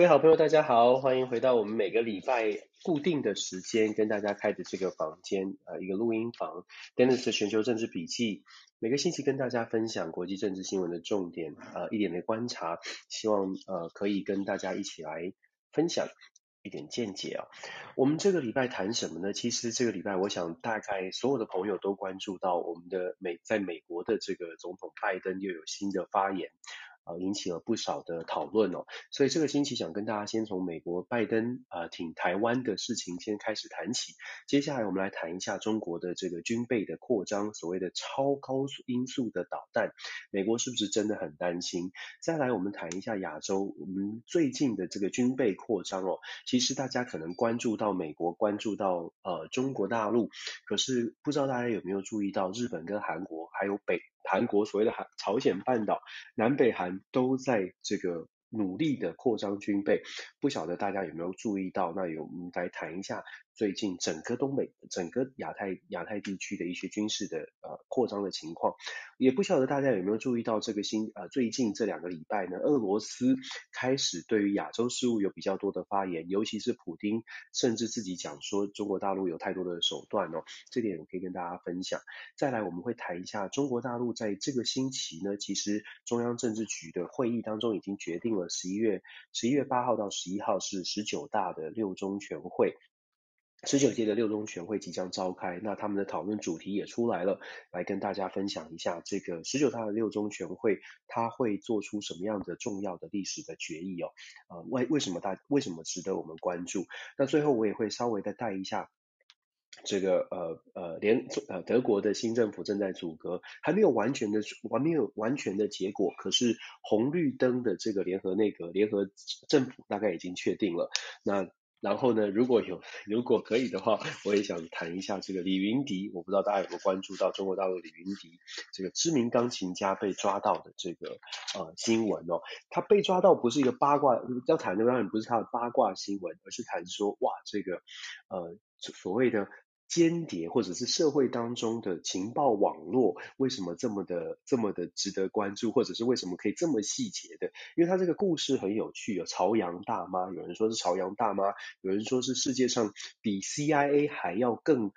各位好朋友，大家好，欢迎回到我们每个礼拜固定的时间跟大家开的这个房间，呃，一个录音房，Dennis 的全球政治笔记，每个星期跟大家分享国际政治新闻的重点，呃，一点的观察，希望呃可以跟大家一起来分享一点见解啊。我们这个礼拜谈什么呢？其实这个礼拜，我想大概所有的朋友都关注到我们的美，在美国的这个总统拜登又有新的发言。啊，引起了不少的讨论哦，所以这个星期想跟大家先从美国拜登啊挺台湾的事情先开始谈起，接下来我们来谈一下中国的这个军备的扩张，所谓的超高速音速的导弹，美国是不是真的很担心？再来我们谈一下亚洲，我们最近的这个军备扩张哦，其实大家可能关注到美国，关注到呃中国大陆，可是不知道大家有没有注意到日本跟韩国还有北。韩国所谓的韩朝鲜半岛、南北韩都在这个努力的扩张军备，不晓得大家有没有注意到？那有我们来谈一下。最近整个东北、整个亚太、亚太地区的一些军事的呃扩张的情况，也不晓得大家有没有注意到这个新呃最近这两个礼拜呢，俄罗斯开始对于亚洲事务有比较多的发言，尤其是普丁甚至自己讲说中国大陆有太多的手段哦，这点我可以跟大家分享。再来我们会谈一下中国大陆在这个星期呢，其实中央政治局的会议当中已经决定了十一月十一月八号到十一号是十九大的六中全会。十九届的六中全会即将召开，那他们的讨论主题也出来了，来跟大家分享一下这个十九大的六中全会，它会做出什么样的重要的历史的决议哦？呃，为为什么大为什么值得我们关注？那最后我也会稍微的带一下这个呃呃联呃德国的新政府正在组阁，还没有完全的完没有完全的结果，可是红绿灯的这个联合内阁联合政府大概已经确定了，那。然后呢，如果有 如果可以的话，我也想谈一下这个李云迪。我不知道大家有没有关注到中国大陆李云迪这个知名钢琴家被抓到的这个呃新闻哦。他被抓到不是一个八卦，要谈的当然不是他的八卦新闻，而是谈说哇，这个呃所谓的。间谍或者是社会当中的情报网络，为什么这么的这么的值得关注，或者是为什么可以这么细节的？因为它这个故事很有趣，有朝阳大妈，有人说是朝阳大妈，有人说是世界上比 CIA 还要更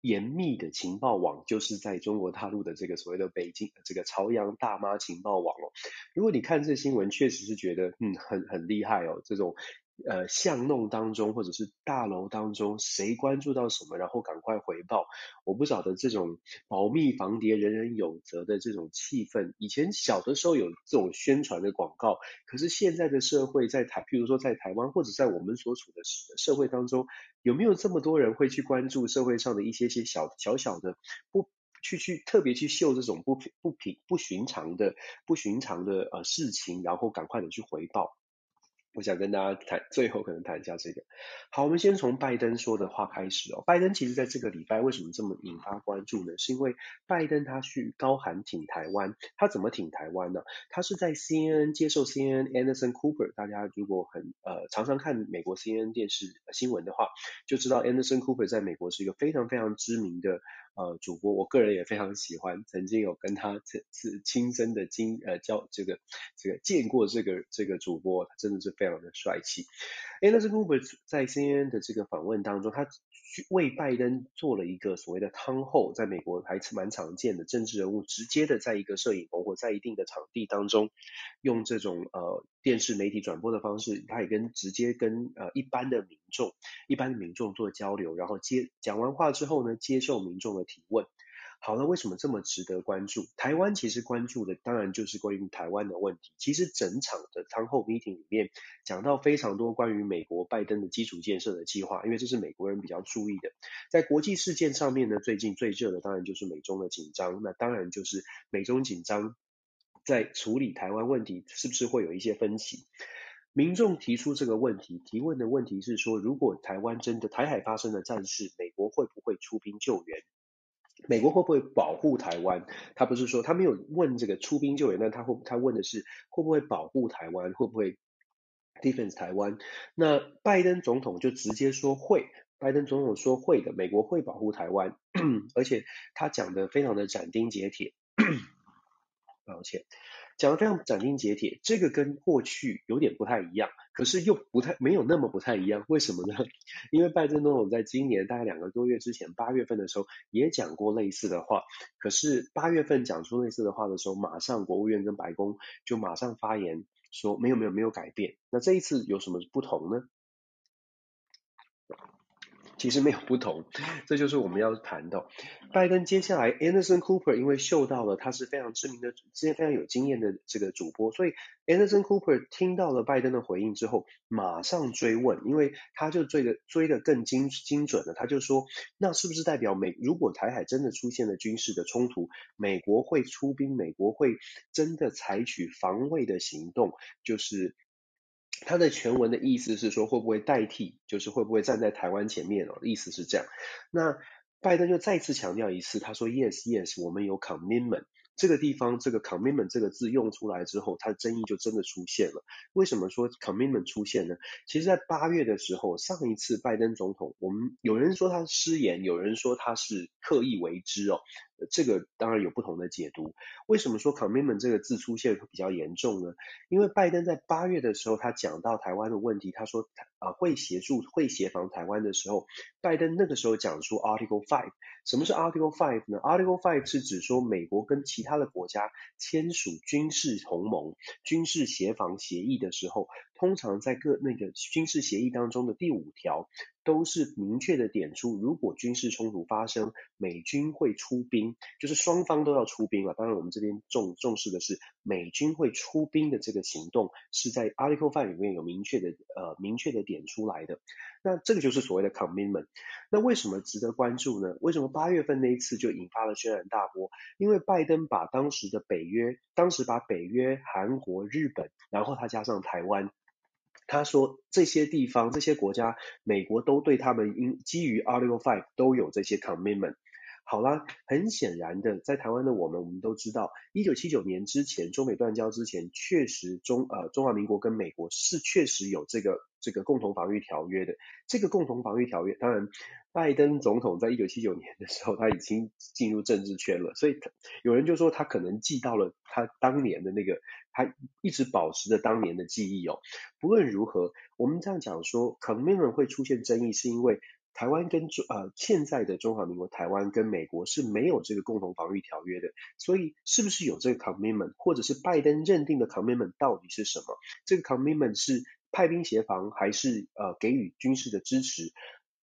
严密的情报网，就是在中国大陆的这个所谓的北京这个朝阳大妈情报网哦。如果你看这新闻，确实是觉得嗯很很厉害哦，这种。呃，巷弄当中或者是大楼当中，谁关注到什么，然后赶快回报。我不晓得这种保密防谍、人人有责的这种气氛，以前小的时候有这种宣传的广告，可是现在的社会在台，譬如说在台湾或者在我们所处的社会当中，有没有这么多人会去关注社会上的一些些小小小的不去去特别去秀这种不不平不寻常的不寻常的呃事情，然后赶快的去回报。我想跟大家谈，最后可能谈一下这个。好，我们先从拜登说的话开始哦。拜登其实在这个礼拜为什么这么引发关注呢？是因为拜登他去高喊挺台湾，他怎么挺台湾呢？他是在 CNN 接受 CNN Anderson Cooper，大家如果很呃常常看美国 CNN 电视新闻的话，就知道 Anderson Cooper 在美国是一个非常非常知名的。呃，主播，我个人也非常喜欢，曾经有跟他这次亲身的经呃交这个这个见过这个这个主播，他真的是非常的帅气。哎，那这个 Robert 在 CNN 的这个访问当中，他为拜登做了一个所谓的汤后在美国还是蛮常见的政治人物直接的在一个摄影棚或在一定的场地当中，用这种呃电视媒体转播的方式，他也跟直接跟呃一般的民众一般的民众做交流，然后接讲完话之后呢，接受民众的提问。好了，为什么这么值得关注？台湾其实关注的当然就是关于台湾的问题。其实整场的 town hall meeting 里面讲到非常多关于美国拜登的基础建设的计划，因为这是美国人比较注意的。在国际事件上面呢，最近最热的当然就是美中的紧张。那当然就是美中紧张在处理台湾问题，是不是会有一些分歧？民众提出这个问题，提问的问题是说，如果台湾真的台海发生了战事，美国会不会出兵救援？美国会不会保护台湾？他不是说他没有问这个出兵救援，但他会他问的是会不会保护台湾，会不会 defense 台湾？那拜登总统就直接说会，拜登总统说会的，美国会保护台湾，而且他讲的非常的斩钉截铁。抱歉，讲得非常斩钉截铁，这个跟过去有点不太一样，可是又不太没有那么不太一样，为什么呢？因为拜登总统在今年大概两个多月之前，八月份的时候也讲过类似的话，可是八月份讲出类似的话的时候，马上国务院跟白宫就马上发言说没有没有没有改变，那这一次有什么不同呢？其实没有不同，这就是我们要谈到拜登接下来 Anderson Cooper 因为嗅到了他是非常知名的、之前非常有经验的这个主播，所以 Anderson Cooper 听到了拜登的回应之后，马上追问，因为他就追的追的更精精准了，他就说，那是不是代表美如果台海真的出现了军事的冲突，美国会出兵，美国会真的采取防卫的行动，就是。他的全文的意思是说，会不会代替，就是会不会站在台湾前面哦？意思是这样。那拜登就再次强调一次，他说：“Yes, yes，我们有 commitment。”这个地方这个 commitment 这个字用出来之后，它的争议就真的出现了。为什么说 commitment 出现呢？其实，在八月的时候，上一次拜登总统，我们有人说他失言，有人说他是刻意为之哦。这个当然有不同的解读。为什么说 commitment 这个字出现会比较严重呢？因为拜登在八月的时候，他讲到台湾的问题，他说啊会协助会协防台湾的时候，拜登那个时候讲出 Article Five。什么是 Article Five 呢？Article Five 是指说美国跟其他的国家签署军事同盟、军事协防协议的时候，通常在各那个军事协议当中的第五条。都是明确的点出，如果军事冲突发生，美军会出兵，就是双方都要出兵了。当然，我们这边重重视的是美军会出兵的这个行动，是在 Article Five 里面有明确的呃明确的点出来的。那这个就是所谓的 commitment。那为什么值得关注呢？为什么八月份那一次就引发了轩然大波？因为拜登把当时的北约，当时把北约、韩国、日本，然后他加上台湾。他说这些地方、这些国家，美国都对他们因基于 Article Five 都有这些 commitment。好啦，很显然的，在台湾的我们，我们都知道，一九七九年之前，中美断交之前，确实中呃中华民国跟美国是确实有这个这个共同防御条约的。这个共同防御条约，当然，拜登总统在一九七九年的时候，他已经进入政治圈了，所以有人就说他可能记到了他当年的那个，他一直保持着当年的记忆哦。不论如何，我们这样讲说，commitment 会出现争议，是因为。台湾跟中呃现在的中华民国台湾跟美国是没有这个共同防御条约的，所以是不是有这个 commitment，或者是拜登认定的 commitment 到底是什么？这个 commitment 是派兵协防，还是呃给予军事的支持？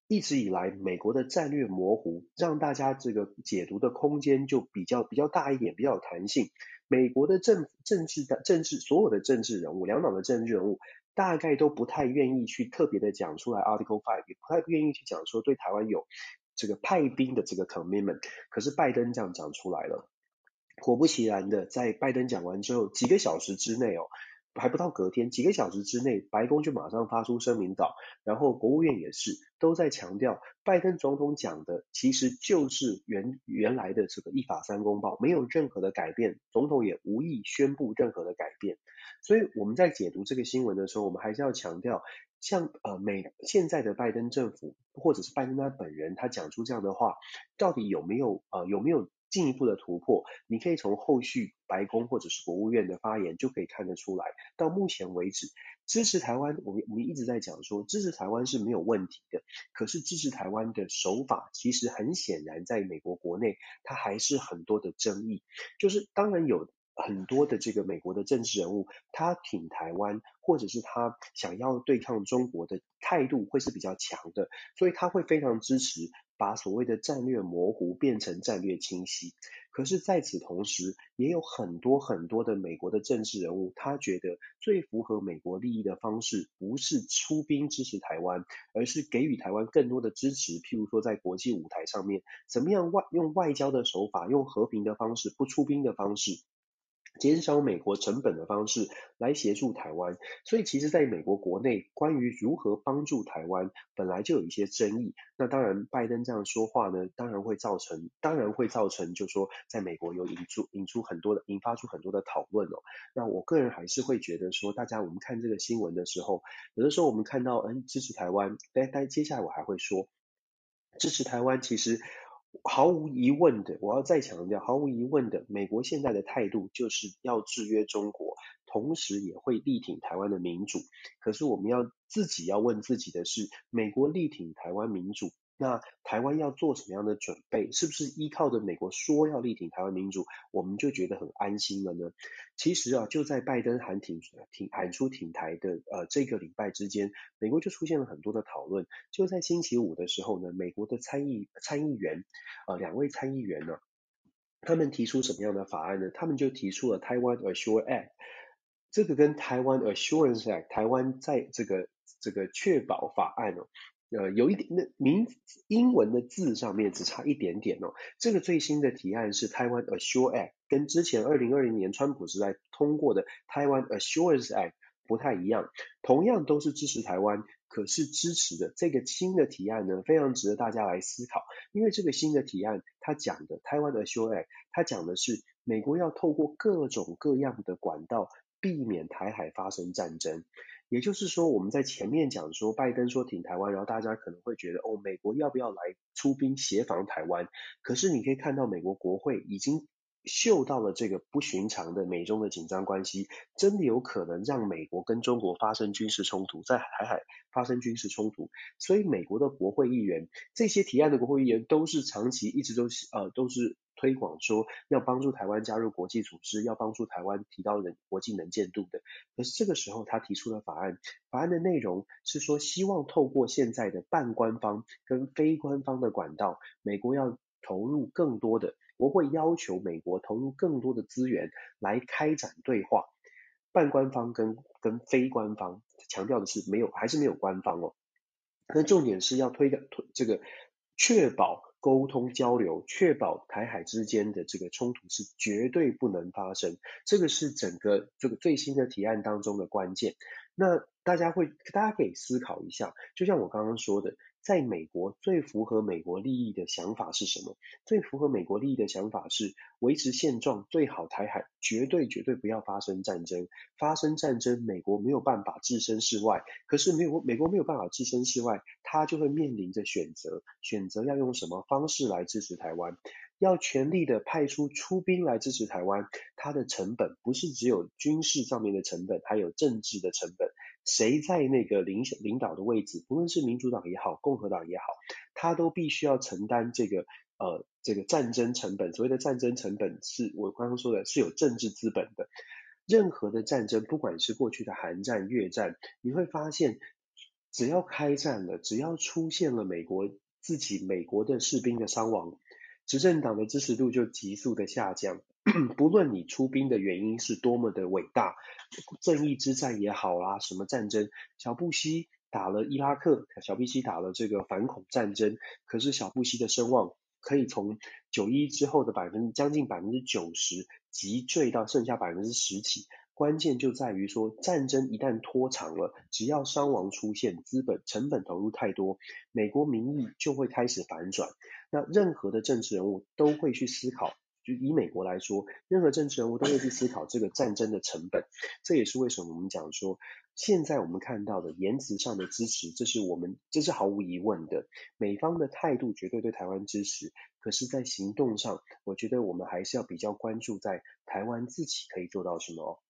一直以来，美国的战略模糊，让大家这个解读的空间就比较比较大一点，比较有弹性。美国的政政治的政治所有的政治人物，两党的政治人物。大概都不太愿意去特别的讲出来，Article Five 也不太愿意去讲说对台湾有这个派兵的这个 commitment。可是拜登这样讲出来了，果不其然的，在拜登讲完之后几个小时之内哦。还不到隔天，几个小时之内，白宫就马上发出声明稿，然后国务院也是都在强调，拜登总统讲的其实就是原原来的这个一法三公报，没有任何的改变，总统也无意宣布任何的改变。所以我们在解读这个新闻的时候，我们还是要强调，像呃美现在的拜登政府或者是拜登他本人，他讲出这样的话，到底有没有呃有没有？进一步的突破，你可以从后续白宫或者是国务院的发言就可以看得出来。到目前为止，支持台湾，我们我们一直在讲说支持台湾是没有问题的。可是支持台湾的手法，其实很显然在美国国内，它还是很多的争议。就是当然有。很多的这个美国的政治人物，他挺台湾，或者是他想要对抗中国的态度会是比较强的，所以他会非常支持把所谓的战略模糊变成战略清晰。可是在此同时，也有很多很多的美国的政治人物，他觉得最符合美国利益的方式，不是出兵支持台湾，而是给予台湾更多的支持。譬如说，在国际舞台上面，怎么样外用外交的手法，用和平的方式，不出兵的方式。减少美国成本的方式来协助台湾，所以其实在美国国内，关于如何帮助台湾，本来就有一些争议。那当然，拜登这样说话呢，当然会造成，当然会造成，就说在美国有引出引出很多的，引发出很多的讨论哦。那我个人还是会觉得说，大家我们看这个新闻的时候，有的时候我们看到，嗯，支持台湾，但但接下来我还会说，支持台湾其实。毫无疑问的，我要再强调，毫无疑问的，美国现在的态度就是要制约中国，同时也会力挺台湾的民主。可是我们要自己要问自己的是，美国力挺台湾民主。那台湾要做什么样的准备？是不是依靠着美国说要力挺台湾民主，我们就觉得很安心了呢？其实啊，就在拜登喊挺挺喊出挺台的呃这个礼拜之间，美国就出现了很多的讨论。就在星期五的时候呢，美国的参议参议员呃两位参议员呢，他们提出什么样的法案呢？他们就提出了台湾 Assure Act，这个跟台湾 Assurance Act 台湾在这个这个确保法案哦。呃，有一点，那名英文的字上面只差一点点哦。这个最新的提案是台湾 Assure Act，跟之前二零二零年川普时代通过的台湾 Assurance Act 不太一样。同样都是支持台湾，可是支持的这个新的提案呢，非常值得大家来思考。因为这个新的提案，它讲的台湾 Assure Act，它讲的是美国要透过各种各样的管道，避免台海发生战争。也就是说，我们在前面讲说，拜登说挺台湾，然后大家可能会觉得，哦，美国要不要来出兵协防台湾？可是你可以看到，美国国会已经嗅到了这个不寻常的美中的紧张关系，真的有可能让美国跟中国发生军事冲突，在台海发生军事冲突。所以，美国的国会议员，这些提案的国会议员都是长期一直都是呃都是。推广说要帮助台湾加入国际组织，要帮助台湾提高人国际能见度的。可是这个时候他提出了法案，法案的内容是说希望透过现在的半官方跟非官方的管道，美国要投入更多的，国会要求美国投入更多的资源来开展对话。半官方跟跟非官方强调的是没有，还是没有官方哦。那重点是要推的推这个确保。沟通交流，确保台海之间的这个冲突是绝对不能发生，这个是整个这个最新的提案当中的关键。那大家会，大家可以思考一下，就像我刚刚说的。在美国最符合美国利益的想法是什么？最符合美国利益的想法是维持现状，最好台海绝对绝对不要发生战争。发生战争，美国没有办法置身事外。可是美国美国没有办法置身事外，他就会面临着选择，选择要用什么方式来支持台湾？要全力的派出出兵来支持台湾，它的成本不是只有军事上面的成本，还有政治的成本。谁在那个领领导的位置，不论是民主党也好，共和党也好，他都必须要承担这个呃这个战争成本。所谓的战争成本是我刚刚说的是有政治资本的。任何的战争，不管是过去的韩战、越战，你会发现，只要开战了，只要出现了美国自己美国的士兵的伤亡，执政党的支持度就急速的下降。不论你出兵的原因是多么的伟大，正义之战也好啦，什么战争，小布希打了伊拉克，小布希打了这个反恐战争，可是小布希的声望可以从九一之后的百分将近百分之九十急坠到剩下百分之十几。关键就在于说，战争一旦拖长了，只要伤亡出现，资本成本投入太多，美国民意就会开始反转。那任何的政治人物都会去思考。就以美国来说，任何政治人物都会去思考这个战争的成本。这也是为什么我们讲说，现在我们看到的言辞上的支持，这是我们这是毫无疑问的。美方的态度绝对对台湾支持，可是，在行动上，我觉得我们还是要比较关注在台湾自己可以做到什么。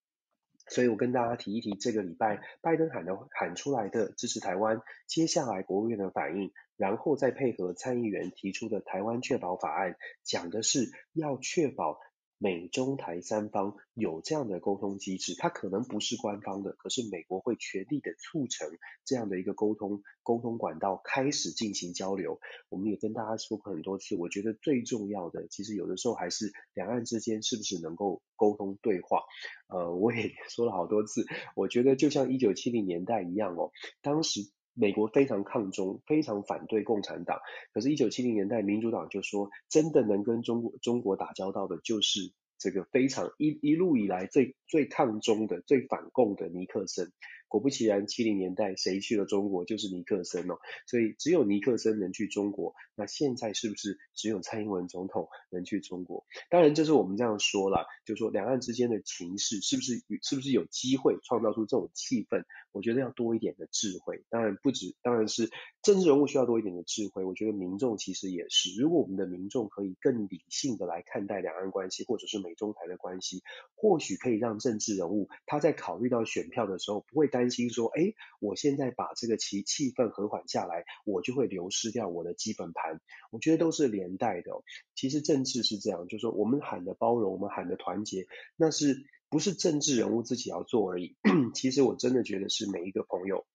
所以我跟大家提一提这个礼拜拜登喊的喊出来的支持台湾，接下来国务院的反应，然后再配合参议员提出的台湾确保法案，讲的是要确保。美中台三方有这样的沟通机制，它可能不是官方的，可是美国会全力的促成这样的一个沟通沟通管道开始进行交流。我们也跟大家说过很多次，我觉得最重要的，其实有的时候还是两岸之间是不是能够沟通对话。呃，我也 说了好多次，我觉得就像一九七零年代一样哦，当时。美国非常抗中，非常反对共产党。可是，一九七零年代，民主党就说，真的能跟中国中国打交道的，就是这个非常一一路以来最最抗中的、最反共的尼克森。果不其然，七零年代谁去了中国就是尼克森哦，所以只有尼克森能去中国。那现在是不是只有蔡英文总统能去中国？当然，这是我们这样说啦，就说两岸之间的情势是不是是不是有机会创造出这种气氛？我觉得要多一点的智慧。当然不止，当然是政治人物需要多一点的智慧。我觉得民众其实也是，如果我们的民众可以更理性的来看待两岸关系，或者是美中台的关系，或许可以让政治人物他在考虑到选票的时候，不会担担心说，哎，我现在把这个气气氛和缓下来，我就会流失掉我的基本盘。我觉得都是连带的。其实政治是这样，就是说我们喊的包容，我们喊的团结，那是不是政治人物自己要做而已？其实我真的觉得是每一个朋友。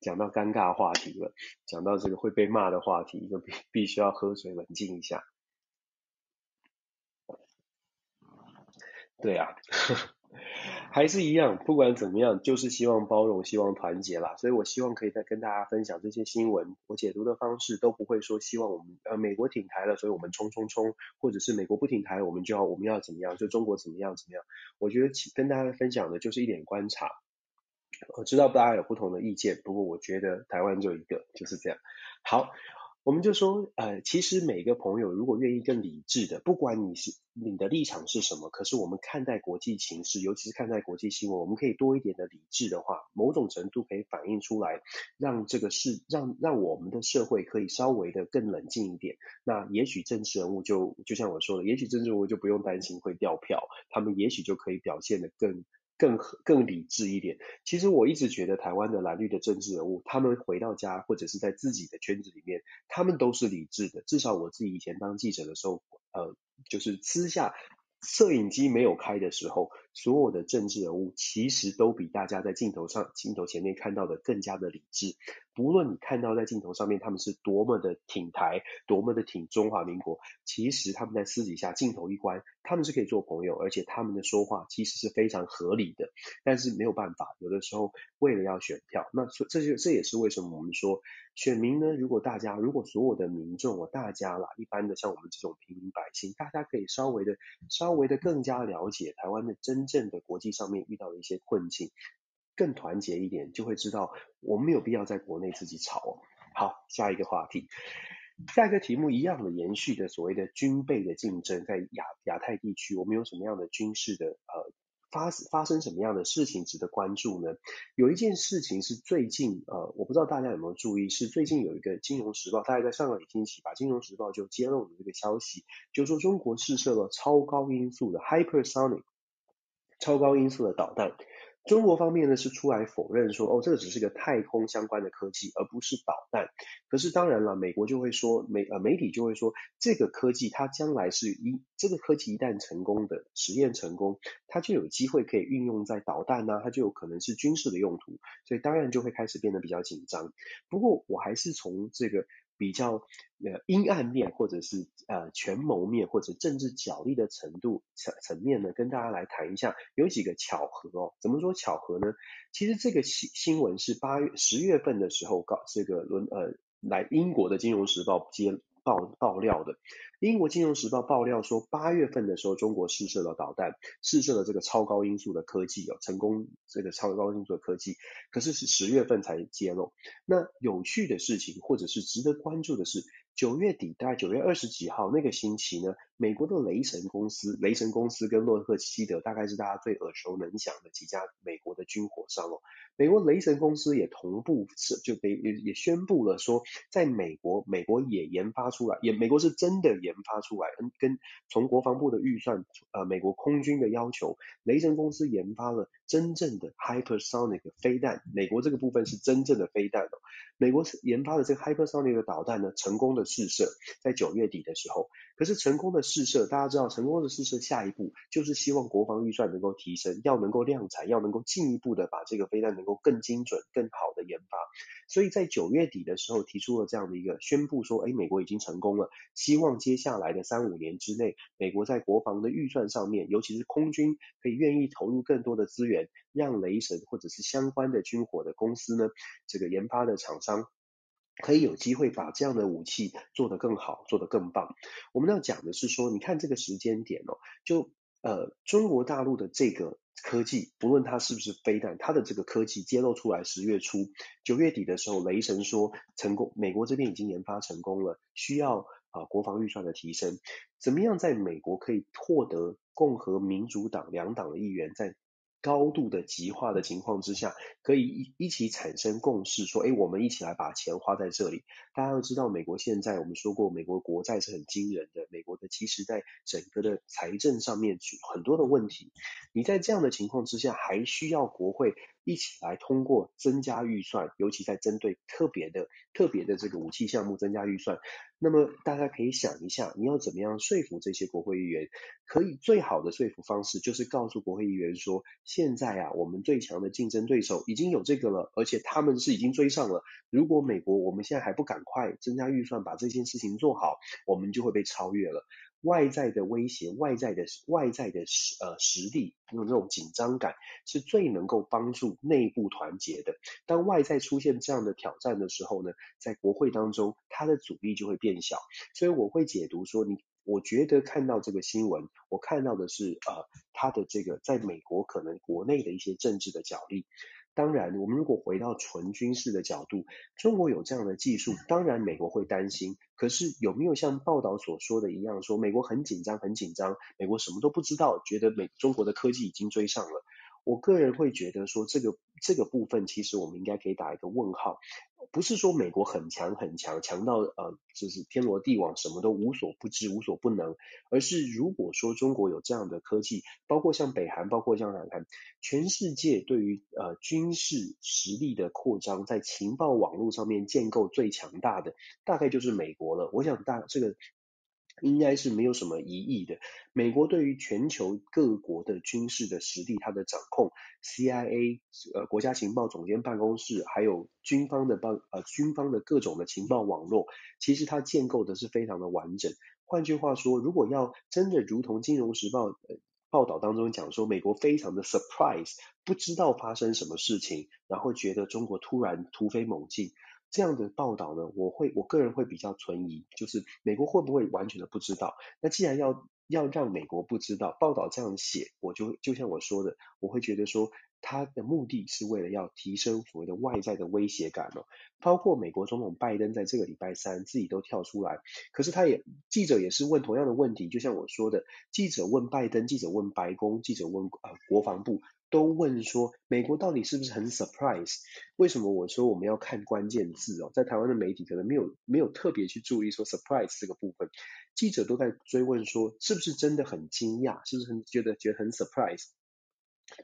讲到尴尬话题了，讲到这个会被骂的话题，就必必须要喝水冷静一下。对啊，还是一样，不管怎么样，就是希望包容，希望团结啦。所以我希望可以再跟大家分享这些新闻，我解读的方式都不会说希望我们呃美国挺台了，所以我们冲冲冲，或者是美国不挺台，我们就要我们要怎么样，就中国怎么样怎么样。我觉得跟大家分享的就是一点观察。我知道大家有不同的意见，不过我觉得台湾就一个，就是这样。好，我们就说，呃，其实每个朋友如果愿意更理智的，不管你是你的立场是什么，可是我们看待国际情势，尤其是看待国际新闻，我们可以多一点的理智的话，某种程度可以反映出来，让这个事，让让我们的社会可以稍微的更冷静一点。那也许政治人物就就像我说的，也许政治人物就不用担心会掉票，他们也许就可以表现得更。更更理智一点。其实我一直觉得台湾的蓝绿的政治人物，他们回到家或者是在自己的圈子里面，他们都是理智的。至少我自己以前当记者的时候，呃，就是私下摄影机没有开的时候，所有的政治人物其实都比大家在镜头上、镜头前面看到的更加的理智。不论你看到在镜头上面他们是多么的挺台，多么的挺中华民国，其实他们在私底下镜头一关，他们是可以做朋友，而且他们的说话其实是非常合理的。但是没有办法，有的时候为了要选票，那所这就这也是为什么我们说选民呢？如果大家如果所有的民众啊，大家啦，一般的像我们这种平民百姓，大家可以稍微的稍微的更加了解台湾的真真正的国际上面遇到的一些困境。更团结一点，就会知道我们没有必要在国内自己吵哦。好，下一个话题，下一个题目一样的延续的所谓的军备的竞争，在亚亚太地区，我们有什么样的军事的呃发发生什么样的事情值得关注呢？有一件事情是最近呃，我不知道大家有没有注意，是最近有一个《金融时报》，大概在上个星期吧，《金融时报》就揭露了这个消息，就说中国试射了超高音速的 hypersonic 超高音速的导弹。中国方面呢是出来否认说，哦，这个只是个太空相关的科技，而不是导弹。可是当然了，美国就会说，媒呃媒体就会说，这个科技它将来是一这个科技一旦成功的实验成功，它就有机会可以运用在导弹呐、它就有可能是军事的用途，所以当然就会开始变得比较紧张。不过我还是从这个。比较呃阴暗面，或者是呃权谋面，或者政治角力的程度层层面呢，跟大家来谈一下，有几个巧合哦。怎么说巧合呢？其实这个新新闻是八月十月份的时候搞这个伦呃来英国的金融时报接爆爆料的。英国金融时报爆料说，八月份的时候，中国试射了导弹，试射了这个超高音速的科技哦，成功这个超高音速的科技，可是是十月份才揭露。那有趣的事情，或者是值得关注的是，九月底，大概九月二十几号那个星期呢，美国的雷神公司，雷神公司跟洛克希德大概是大家最耳熟能详的几家美国的军火商哦。美国雷神公司也同步是就被也也宣布了说，在美国，美国也研发出来，也美国是真的研发出来，嗯，跟从国防部的预算，呃，美国空军的要求，雷神公司研发了真正的 hypersonic 飞弹，美国这个部分是真正的飞弹哦。美国研发的这个 hypersonic 的导弹呢，成功的试射，在九月底的时候。可是成功的试射，大家知道，成功的试射下一步就是希望国防预算能够提升，要能够量产，要能够进一步的把这个飞弹能够更精准、更好的研发。所以在九月底的时候提出了这样的一个宣布，说，哎，美国已经成功了，希望接下来的三五年之内，美国在国防的预算上面，尤其是空军，可以愿意投入更多的资源，让雷神或者是相关的军火的公司呢，这个研发的厂商。可以有机会把这样的武器做得更好，做得更棒。我们要讲的是说，你看这个时间点哦，就呃，中国大陆的这个科技，不论它是不是飞弹，它的这个科技揭露出来，十月初、九月底的时候，雷神说成功，美国这边已经研发成功了，需要啊、国防预算的提升，怎么样在美国可以获得共和民主党两党的议员在高度的极化的情况之下，可以一一起产生共识，说，哎，我们一起来把钱花在这里。大家要知道，美国现在我们说过，美国国债是很惊人的，美国的其实在整个的财政上面很多的问题。你在这样的情况之下，还需要国会一起来通过增加预算，尤其在针对特别的特别的这个武器项目增加预算。那么大家可以想一下，你要怎么样说服这些国会议员？可以最好的说服方式就是告诉国会议员说，现在啊，我们最强的竞争对手已经有这个了，而且他们是已经追上了。如果美国我们现在还不赶快增加预算把这件事情做好，我们就会被超越了。外在的威胁、外在的外在的实呃实力，有这种紧张感，是最能够帮助内部团结的。当外在出现这样的挑战的时候呢，在国会当中，它的阻力就会变小。所以我会解读说，你我觉得看到这个新闻，我看到的是呃，它的这个在美国可能国内的一些政治的角力。当然，我们如果回到纯军事的角度，中国有这样的技术，当然美国会担心。可是有没有像报道所说的一样，说美国很紧张，很紧张，美国什么都不知道，觉得美中国的科技已经追上了？我个人会觉得说，这个这个部分其实我们应该可以打一个问号。不是说美国很强很强，强到呃就是天罗地网，什么都无所不知、无所不能，而是如果说中国有这样的科技，包括像北韩，包括像南韩，全世界对于呃军事实力的扩张，在情报网络上面建构最强大的，大概就是美国了。我想大这个。应该是没有什么疑义的。美国对于全球各国的军事的实力，它的掌控，CIA 呃国家情报总监办公室，还有军方的办呃军方的各种的情报网络，其实它建构的是非常的完整。换句话说，如果要真的如同《金融时报》呃报道当中讲说，美国非常的 surprise，不知道发生什么事情，然后觉得中国突然突飞猛进。这样的报道呢，我会我个人会比较存疑，就是美国会不会完全的不知道？那既然要要让美国不知道，报道这样写，我就就像我说的，我会觉得说，他的目的是为了要提升所谓的外在的威胁感哦。包括美国总统拜登在这个礼拜三自己都跳出来，可是他也记者也是问同样的问题，就像我说的，记者问拜登，记者问白宫，记者问呃国防部。都问说美国到底是不是很 surprise？为什么我说我们要看关键字哦？在台湾的媒体可能没有没有特别去注意说 surprise 这个部分，记者都在追问说是不是真的很惊讶？是不是很觉得觉得很 surprise？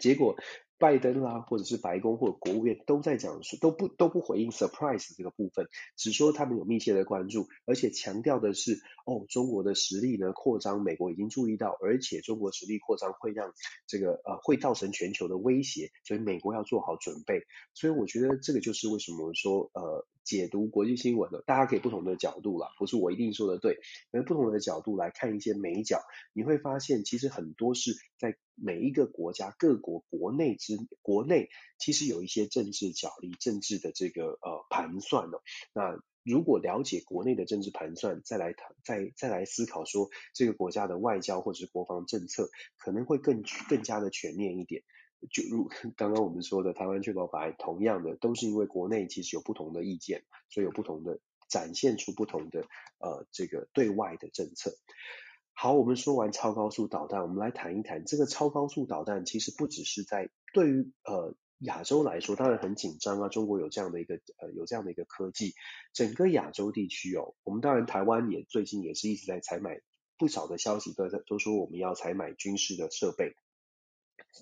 结果。拜登啦，或者是白宫或者国务院都在讲说，都不都不回应 surprise 这个部分，只说他们有密切的关注，而且强调的是，哦，中国的实力呢扩张，美国已经注意到，而且中国实力扩张会让这个呃会造成全球的威胁，所以美国要做好准备。所以我觉得这个就是为什么说呃。解读国际新闻的，大家可以不同的角度啦，不是我一定说的对，而不同的角度来看一些美角，你会发现其实很多是在每一个国家各国国内之国内，其实有一些政治角力、政治的这个呃盘算哦。那如果了解国内的政治盘算，再来谈再再来思考说这个国家的外交或者是国防政策，可能会更更加的全面一点。就如刚刚我们说的台湾确保法案，同样的都是因为国内其实有不同的意见，所以有不同的展现出不同的呃这个对外的政策。好，我们说完超高速导弹，我们来谈一谈这个超高速导弹，其实不只是在对于呃亚洲来说，当然很紧张啊，中国有这样的一个呃有这样的一个科技，整个亚洲地区哦，我们当然台湾也最近也是一直在采买不少的消息都在都说我们要采买军事的设备。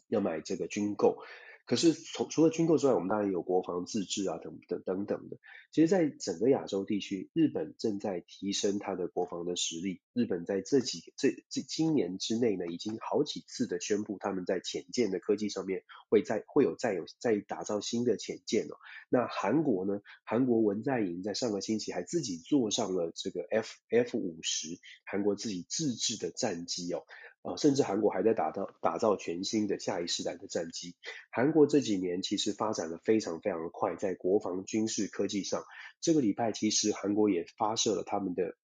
要买这个军购，可是从除了军购之外，我们当然有国防自治啊，等等等等的。其实，在整个亚洲地区，日本正在提升它的国防的实力。日本在这几这这今年之内呢，已经好几次的宣布，他们在潜舰的科技上面会在会有再有再打造新的潜舰哦。那韩国呢？韩国文在寅在上个星期还自己坐上了这个 F F 五十，韩国自己自制的战机哦。啊，甚至韩国还在打造打造全新的下一世代的战机。韩国这几年其实发展的非常非常快，在国防军事科技上，这个礼拜其实韩国也发射了他们的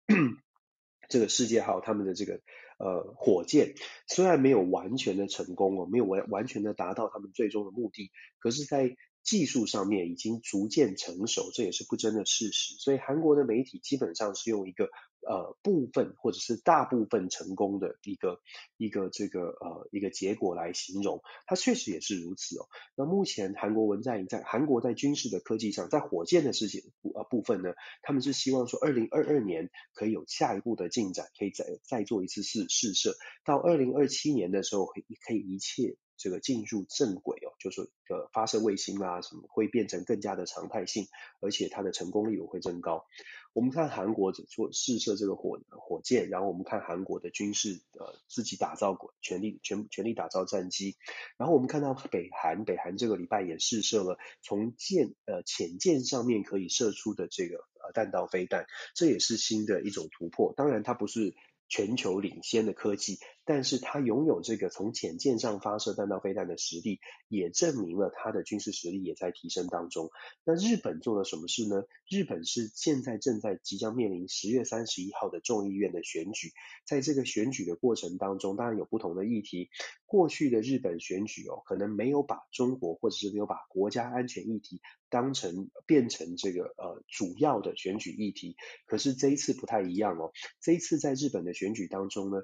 这个世界号他们的这个呃火箭虽然没有完全的成功哦，没有完完全的达到他们最终的目的，可是，在技术上面已经逐渐成熟，这也是不争的事实。所以韩国的媒体基本上是用一个呃部分或者是大部分成功的一个一个这个呃一个结果来形容，它确实也是如此哦。那目前韩国文在寅在韩国在军事的科技上，在火箭的事情呃部分呢，他们是希望说二零二二年可以有下一步的进展，可以再再做一次试试射，到二零二七年的时候可以可以一切。这个进入正轨哦，就是呃发射卫星啦，什么会变成更加的常态性，而且它的成功率也会增高。我们看韩国做试射这个火火箭，然后我们看韩国的军事呃自己打造过全力全全力打造战机，然后我们看到北韩北韩这个礼拜也试射了从舰呃潜舰上面可以射出的这个呃弹道飞弹，这也是新的一种突破。当然它不是。全球领先的科技，但是它拥有这个从潜舰上发射弹道飞弹的实力，也证明了它的军事实力也在提升当中。那日本做了什么事呢？日本是现在正在即将面临十月三十一号的众议院的选举，在这个选举的过程当中，当然有不同的议题。过去的日本选举哦，可能没有把中国或者是没有把国家安全议题当成变成这个呃主要的选举议题，可是这一次不太一样哦，这一次在日本的选举当中呢。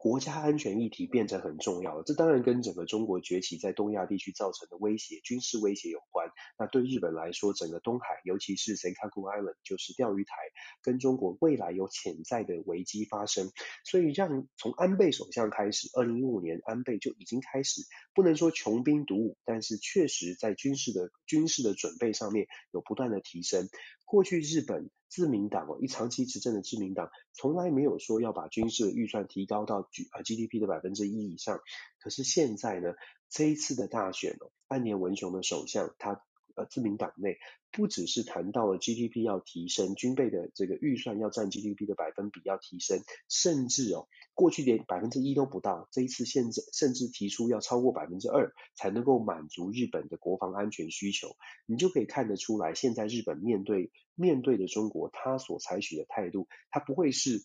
国家安全议题变成很重要了，这当然跟整个中国崛起在东亚地区造成的威胁、军事威胁有关。那对日本来说，整个东海，尤其是 Senkaku Island，就是钓鱼台，跟中国未来有潜在的危机发生。所以让从安倍首相开始，二零一五年安倍就已经开始，不能说穷兵黩武，但是确实在军事的军事的准备上面有不断的提升。过去日本自民党哦，一长期执政的自民党从来没有说要把军事预算提高到 G 啊 GDP 的百分之一以上，可是现在呢，这一次的大选哦，岸田文雄的首相他。呃，自民党内不只是谈到了 GDP 要提升，军备的这个预算要占 GDP 的百分比要提升，甚至哦，过去连百分之一都不到，这一次现在甚至提出要超过百分之二才能够满足日本的国防安全需求，你就可以看得出来，现在日本面对面对的中国，他所采取的态度，他不会是。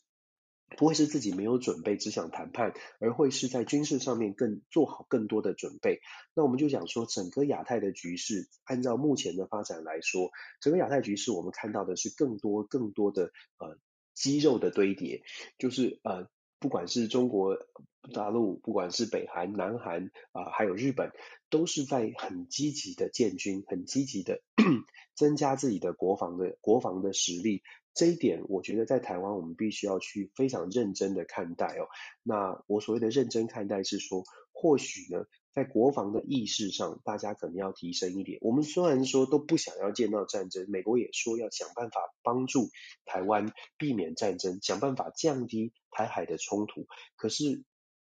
不会是自己没有准备，只想谈判，而会是在军事上面更做好更多的准备。那我们就讲说，整个亚太的局势，按照目前的发展来说，整个亚太局势，我们看到的是更多更多的呃肌肉的堆叠，就是呃不管是中国大陆，不管是北韩、南韩啊、呃，还有日本，都是在很积极的建军，很积极的 增加自己的国防的国防的实力。这一点，我觉得在台湾，我们必须要去非常认真的看待哦。那我所谓的认真看待是说，或许呢，在国防的意识上，大家可能要提升一点。我们虽然说都不想要见到战争，美国也说要想办法帮助台湾避免战争，想办法降低台海的冲突。可是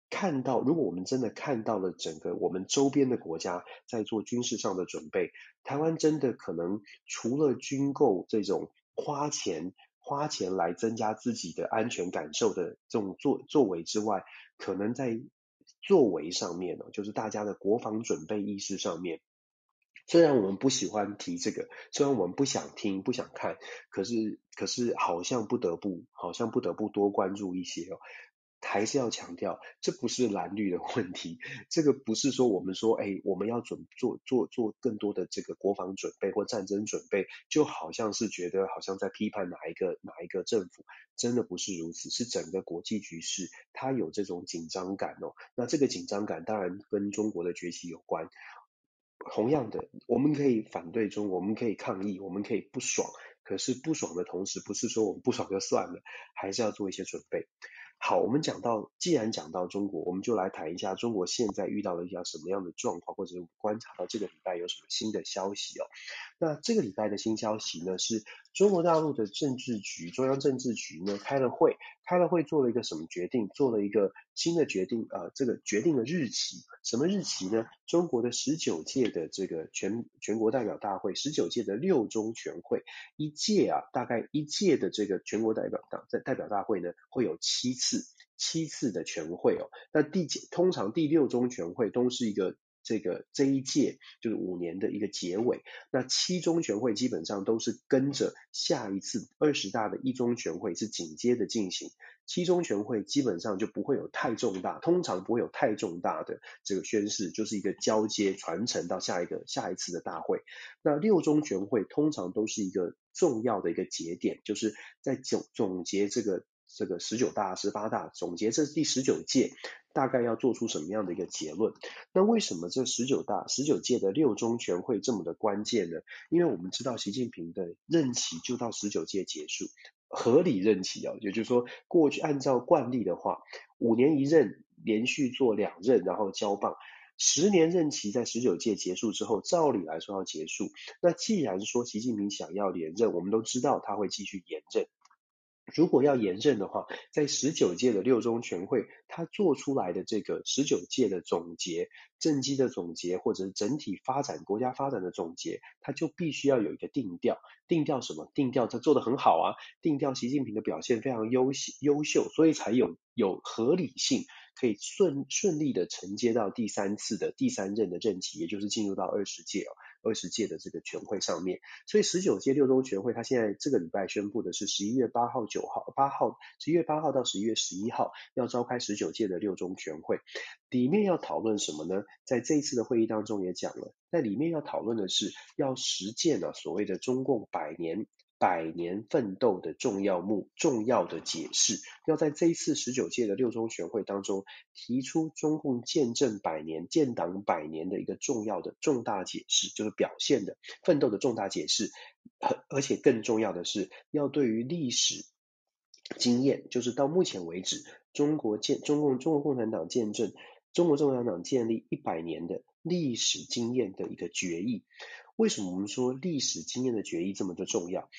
看到，如果我们真的看到了整个我们周边的国家在做军事上的准备，台湾真的可能除了军购这种。花钱花钱来增加自己的安全感受的这种作作为之外，可能在作为上面呢，就是大家的国防准备意识上面，虽然我们不喜欢提这个，虽然我们不想听不想看，可是可是好像不得不好像不得不多关注一些哦。还是要强调，这不是蓝绿的问题，这个不是说我们说，哎，我们要准做做做更多的这个国防准备或战争准备，就好像是觉得好像在批判哪一个哪一个政府，真的不是如此，是整个国际局势它有这种紧张感哦。那这个紧张感当然跟中国的崛起有关。同样的，我们可以反对中，我们可以抗议，我们可以不爽，可是不爽的同时，不是说我们不爽就算了，还是要做一些准备。好，我们讲到，既然讲到中国，我们就来谈一下中国现在遇到了一些什么样的状况，或者是观察到这个礼拜有什么新的消息哦。那这个礼拜的新消息呢，是中国大陆的政治局，中央政治局呢开了会，开了会做了一个什么决定？做了一个新的决定啊、呃，这个决定的日期，什么日期呢？中国的十九届的这个全全国代表大会，十九届的六中全会，一届啊，大概一届的这个全国代表大在代表大会呢，会有七次，七次的全会哦。那第通常第六中全会都是一个。这个这一届就是五年的一个结尾。那七中全会基本上都是跟着下一次二十大的一中全会是紧接着进行。七中全会基本上就不会有太重大，通常不会有太重大的这个宣誓，就是一个交接传承到下一个下一次的大会。那六中全会通常都是一个重要的一个节点，就是在总总结这个这个十九大、十八大，总结这第十九届，大概要做出什么样的一个结论？那为什么这十九大、十九届的六中全会这么的关键呢？因为我们知道习近平的任期就到十九届结束。合理任期哦，也就是说，过去按照惯例的话，五年一任，连续做两任，然后交棒，十年任期在十九届结束之后，照理来说要结束。那既然说习近平想要连任，我们都知道他会继续延任。如果要延任的话，在十九届的六中全会，他做出来的这个十九届的总结、政绩的总结，或者是整体发展国家发展的总结，他就必须要有一个定调。定调什么？定调他做得很好啊，定调习近平的表现非常优秀，优秀，所以才有有合理性。可以顺顺利的承接到第三次的第三任的任期，也就是进入到二十届哦，二十届的这个全会上面。所以十九届六中全会，他现在这个礼拜宣布的是十一月八号、九号、八号，十一月八号到十一月十一号要召开十九届的六中全会，里面要讨论什么呢？在这一次的会议当中也讲了，在里面要讨论的是要实践了所谓的中共百年。百年奋斗的重要目重要的解释，要在这一次十九届的六中全会当中提出中共建政百年、建党百年的一个重要的重大解释，就是表现的奋斗的重大解释。而而且更重要的是，要对于历史经验，就是到目前为止中国建中共中国共产党建政中国共产党建立一百年的历史经验的一个决议。为什么我们说历史经验的决议这么的重要？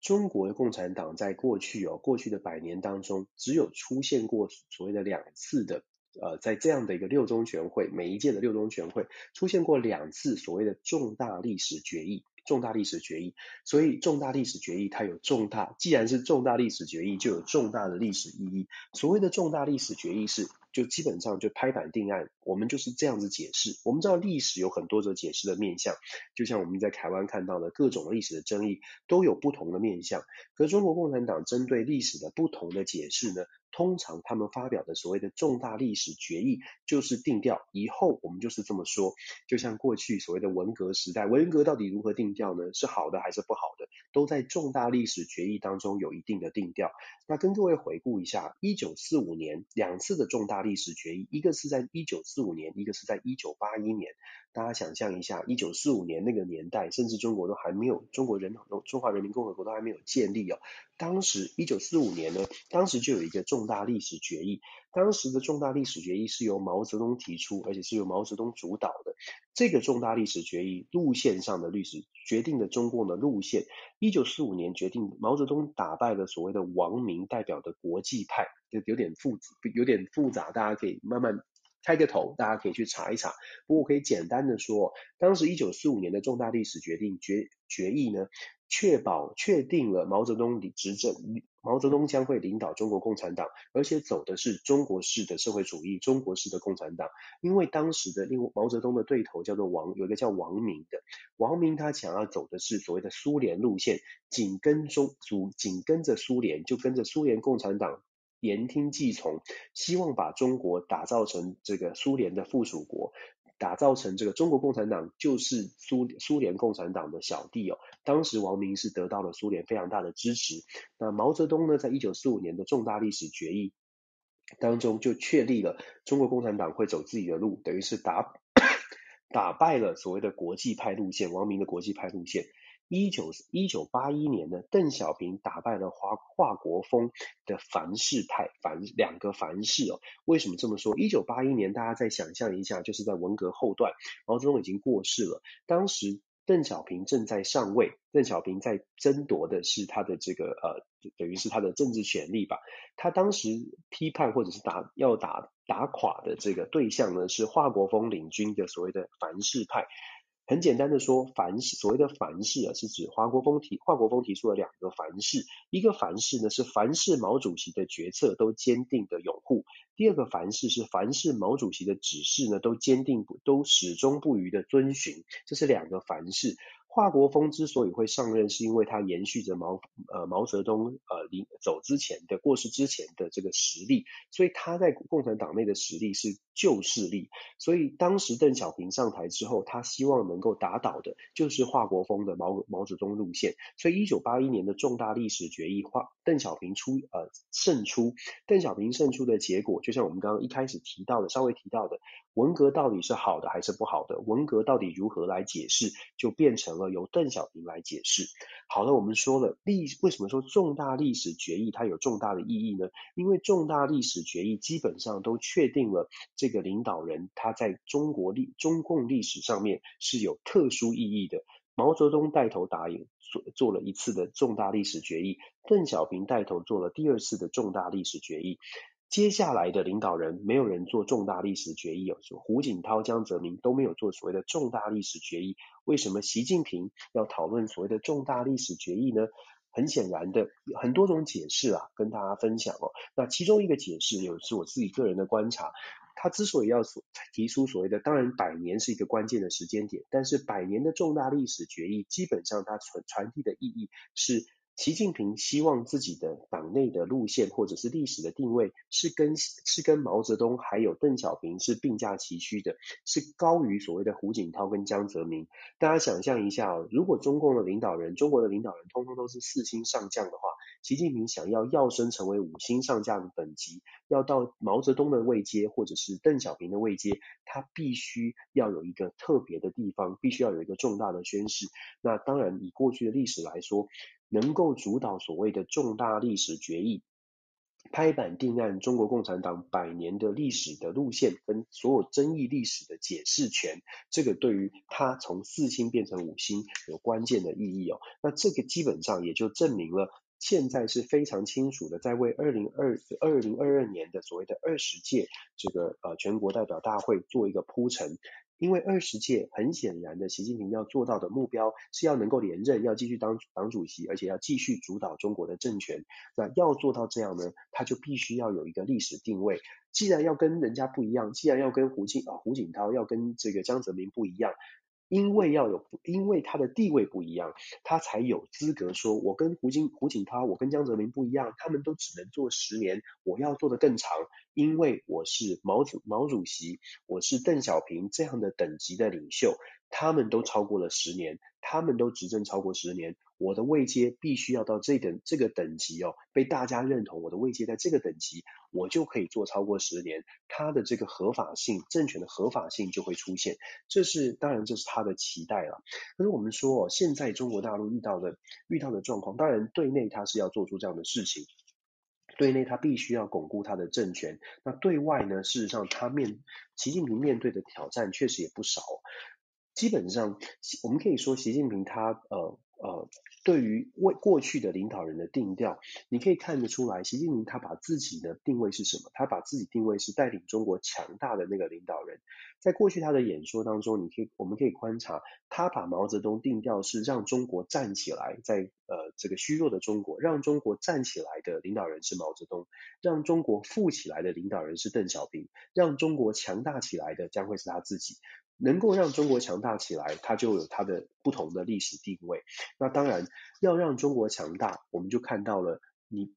中国共产党在过去哦，过去的百年当中，只有出现过所谓的两次的，呃，在这样的一个六中全会，每一届的六中全会出现过两次所谓的重大历史决议，重大历史决议。所以重大历史决议它有重大，既然是重大历史决议，就有重大的历史意义。所谓的重大历史决议是。就基本上就拍板定案，我们就是这样子解释。我们知道历史有很多种解释的面向，就像我们在台湾看到的各种历史的争议都有不同的面向。可中国共产党针对历史的不同的解释呢，通常他们发表的所谓的重大历史决议就是定调，以后我们就是这么说。就像过去所谓的文革时代，文革到底如何定调呢？是好的还是不好的？都在重大历史决议当中有一定的定调。那跟各位回顾一下，一九四五年两次的重大。历史决议，一个是在一九四五年，一个是在一九八一年。大家想象一下，一九四五年那个年代，甚至中国都还没有，中国人中华人民共和国都还没有建立哦。当时一九四五年呢，当时就有一个重大历史决议。当时的重大历史决议是由毛泽东提出，而且是由毛泽东主导的。这个重大历史决议路线上的历史决定了中共的路线。一九四五年决定毛泽东打败了所谓的王明代表的国际派。就有点复，有点复杂，大家可以慢慢开个头，大家可以去查一查。不过可以简单的说，当时一九四五年的重大历史决定决决议呢，确保确定了毛泽东领执政，毛泽东将会领导中国共产党，而且走的是中国式的社会主义，中国式的共产党。因为当时的另毛泽东的对头叫做王，有一个叫王明的，王明他想要走的是所谓的苏联路线，紧跟中主，紧跟着苏联，就跟着苏联共产党。言听计从，希望把中国打造成这个苏联的附属国，打造成这个中国共产党就是苏苏联共产党的小弟哦。当时王明是得到了苏联非常大的支持。那毛泽东呢，在一九四五年的重大历史决议当中，就确立了中国共产党会走自己的路，等于是打 打败了所谓的国际派路线，王明的国际派路线。一九一九八一年呢，邓小平打败了华华国锋的樊氏派，樊两个樊氏哦。为什么这么说？一九八一年，大家再想象一下，就是在文革后段，毛泽东已经过世了，当时邓小平正在上位，邓小平在争夺的是他的这个呃，等于是他的政治权力吧。他当时批判或者是打要打打垮的这个对象呢，是华国锋领军的所谓的樊氏派。很简单的说，凡是所谓的凡是啊，是指华国锋提华国锋提出了两个凡是，一个凡是呢是凡是毛主席的决策都坚定的拥护，第二个凡是是凡是毛主席的指示呢，都坚定不都始终不渝的遵循，这是两个凡是。华国锋之所以会上任，是因为他延续着毛呃毛泽东呃临走之前的过世之前的这个实力，所以他在共产党内的实力是旧势力。所以当时邓小平上台之后，他希望能够打倒的就是华国锋的毛毛泽东路线。所以一九八一年的重大历史决议，华邓小平出呃胜出，邓小平胜出的结果，就像我们刚刚一开始提到的，稍微提到的。文革到底是好的还是不好的？文革到底如何来解释？就变成了由邓小平来解释。好了，我们说了历为什么说重大历史决议它有重大的意义呢？因为重大历史决议基本上都确定了这个领导人他在中国历中共历史上面是有特殊意义的。毛泽东带头打赢做做了一次的重大历史决议，邓小平带头做了第二次的重大历史决议。接下来的领导人没有人做重大历史决议，有胡锦涛、江泽民都没有做所谓的重大历史决议。为什么习近平要讨论所谓的重大历史决议呢？很显然的，很多种解释啊，跟大家分享哦。那其中一个解释，有是我自己个人的观察，他之所以要所提出所谓的，当然百年是一个关键的时间点，但是百年的重大历史决议，基本上它传传递的意义是。习近平希望自己的党内的路线或者是历史的定位是跟是跟毛泽东还有邓小平是并驾齐驱的，是高于所谓的胡锦涛跟江泽民。大家想象一下哦，如果中共的领导人，中国的领导人通通都是四星上将的话，习近平想要跃升成为五星上将的等级，要到毛泽东的位阶或者是邓小平的位阶，他必须要有一个特别的地方，必须要有一个重大的宣誓。那当然，以过去的历史来说。能够主导所谓的重大历史决议，拍板定案中国共产党百年的历史的路线跟所有争议历史的解释权，这个对于他从四星变成五星有关键的意义哦。那这个基本上也就证明了，现在是非常清楚的，在为二零二二零二二年的所谓的二十届这个呃全国代表大会做一个铺陈。因为二十届很显然的，习近平要做到的目标是要能够连任，要继续当党主席，而且要继续主导中国的政权。那要做到这样呢，他就必须要有一个历史定位。既然要跟人家不一样，既然要跟胡锦啊胡锦涛要跟这个江泽民不一样。因为要有，因为他的地位不一样，他才有资格说，我跟胡锦胡锦涛，我跟江泽民不一样，他们都只能做十年，我要做的更长，因为我是毛主毛主席，我是邓小平这样的等级的领袖。他们都超过了十年，他们都执政超过十年，我的位阶必须要到这等这个等级哦，被大家认同，我的位阶在这个等级，我就可以做超过十年，他的这个合法性，政权的合法性就会出现，这是当然这是他的期待了。可是我们说哦，现在中国大陆遇到的遇到的状况，当然对内他是要做出这样的事情，对内他必须要巩固他的政权，那对外呢，事实上他面习近平面对的挑战确实也不少。基本上，我们可以说，习近平他呃呃，对于为过去的领导人的定调，你可以看得出来，习近平他把自己的定位是什么？他把自己定位是带领中国强大的那个领导人。在过去他的演说当中，你可以我们可以观察，他把毛泽东定调是让中国站起来，在呃这个虚弱的中国，让中国站起来的领导人是毛泽东，让中国富起来的领导人是邓小平，让中国强大起来的将会是他自己。能够让中国强大起来，它就有它的不同的历史定位。那当然，要让中国强大，我们就看到了，你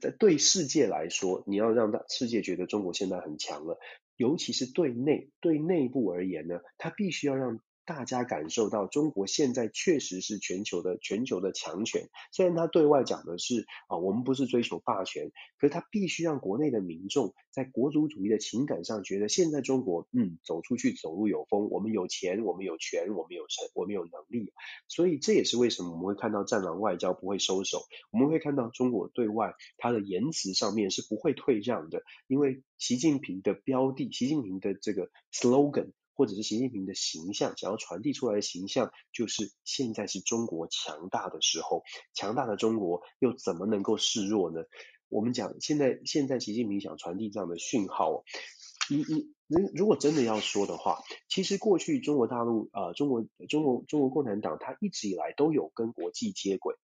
在对世界来说，你要让大世界觉得中国现在很强了，尤其是对内对内部而言呢，它必须要让。大家感受到中国现在确实是全球的全球的强权，虽然他对外讲的是啊，我们不是追求霸权，可是他必须让国内的民众在国族主义的情感上觉得现在中国嗯走出去走路有风，我们有钱，我们有权，我们有成，我们有能力，所以这也是为什么我们会看到战狼外交不会收手，我们会看到中国对外它的言辞上面是不会退让的，因为习近平的标的，习近平的这个 slogan。或者是习近平的形象，想要传递出来的形象，就是现在是中国强大的时候，强大的中国又怎么能够示弱呢？我们讲现在，现在习近平想传递这样的讯号，你你如果真的要说的话，其实过去中国大陆啊、呃，中国中国中国共产党，它一直以来都有跟国际接轨。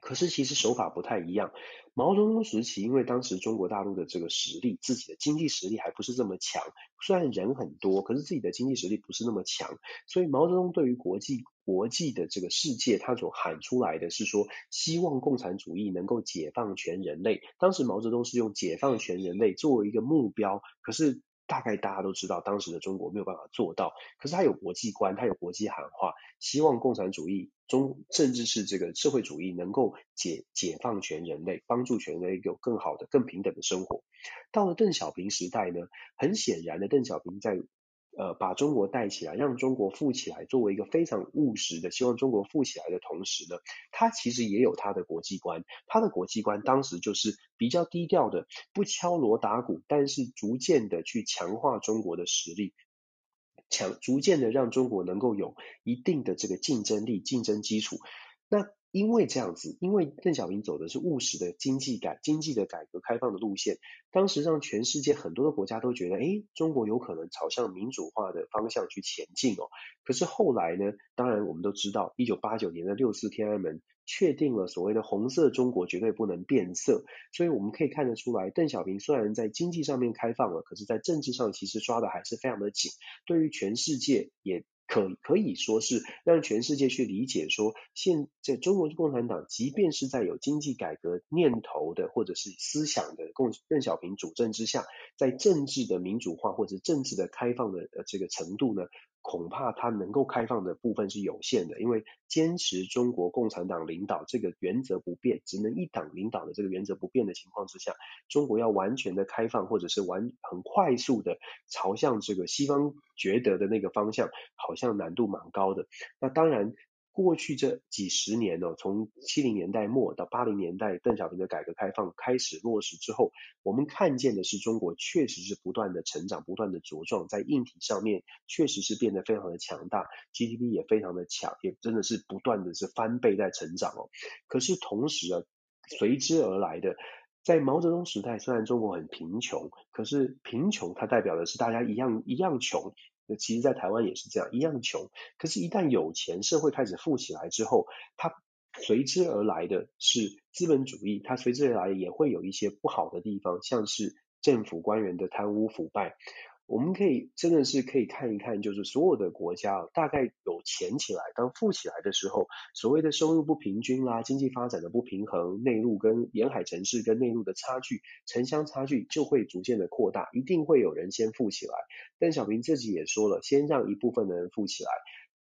可是其实手法不太一样。毛泽东时期，因为当时中国大陆的这个实力，自己的经济实力还不是这么强，虽然人很多，可是自己的经济实力不是那么强，所以毛泽东对于国际国际的这个世界，他所喊出来的是说，希望共产主义能够解放全人类。当时毛泽东是用解放全人类作为一个目标，可是。大概大家都知道，当时的中国没有办法做到，可是他有国际观，他有国际喊话，希望共产主义中甚至是这个社会主义能够解解放全人类，帮助全人类有更好的、更平等的生活。到了邓小平时代呢，很显然的，邓小平在。呃，把中国带起来，让中国富起来，作为一个非常务实的，希望中国富起来的同时呢，他其实也有他的国际观。他的国际观当时就是比较低调的，不敲锣打鼓，但是逐渐的去强化中国的实力，强逐渐的让中国能够有一定的这个竞争力、竞争基础。那因为这样子，因为邓小平走的是务实的经济改、经济的改革开放的路线，当时让全世界很多的国家都觉得，诶，中国有可能朝向民主化的方向去前进哦。可是后来呢，当然我们都知道，一九八九年的六四天安门确定了所谓的红色中国绝对不能变色，所以我们可以看得出来，邓小平虽然在经济上面开放了，可是在政治上其实抓的还是非常的紧，对于全世界也。可可以说是让全世界去理解说，现在中国共产党，即便是在有经济改革念头的或者是思想的共邓小平主政之下，在政治的民主化或者政治的开放的呃这个程度呢，恐怕它能够开放的部分是有限的，因为坚持中国共产党领导这个原则不变，只能一党领导的这个原则不变的情况之下，中国要完全的开放或者是完很快速的朝向这个西方觉得的那个方向，好像难度蛮高的。那当然。过去这几十年呢，从七零年代末到八零年代，邓小平的改革开放开始落实之后，我们看见的是中国确实是不断的成长，不断的茁壮，在硬体上面确实是变得非常的强大，GDP 也非常的强，也真的是不断的是翻倍在成长哦。可是同时啊，随之而来的，在毛泽东时代，虽然中国很贫穷，可是贫穷它代表的是大家一样一样穷。其实，在台湾也是这样，一样穷。可是，一旦有钱，社会开始富起来之后，它随之而来的是资本主义，它随之而来也会有一些不好的地方，像是政府官员的贪污腐败。我们可以真的是可以看一看，就是所有的国家大概有钱起来，当富起来的时候，所谓的收入不平均啦，经济发展的不平衡，内陆跟沿海城市跟内陆的差距，城乡差距就会逐渐的扩大，一定会有人先富起来。邓小平自己也说了，先让一部分的人富起来，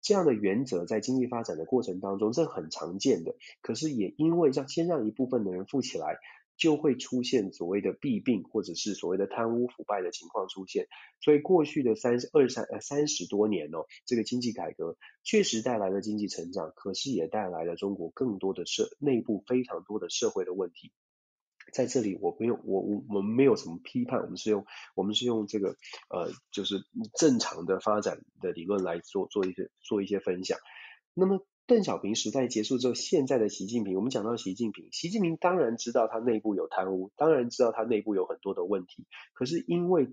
这样的原则在经济发展的过程当中，这很常见的。可是也因为让先让一部分的人富起来。就会出现所谓的弊病，或者是所谓的贪污腐败的情况出现。所以过去的三十二三呃三十多年哦，这个经济改革确实带来了经济成长，可是也带来了中国更多的社内部非常多的社会的问题。在这里我没有我我我们没有什么批判，我们是用我们是用这个呃就是正常的发展的理论来做做一些做一些分享。那么。邓小平时代结束之后，现在的习近平，我们讲到习近平，习近平当然知道他内部有贪污，当然知道他内部有很多的问题，可是因为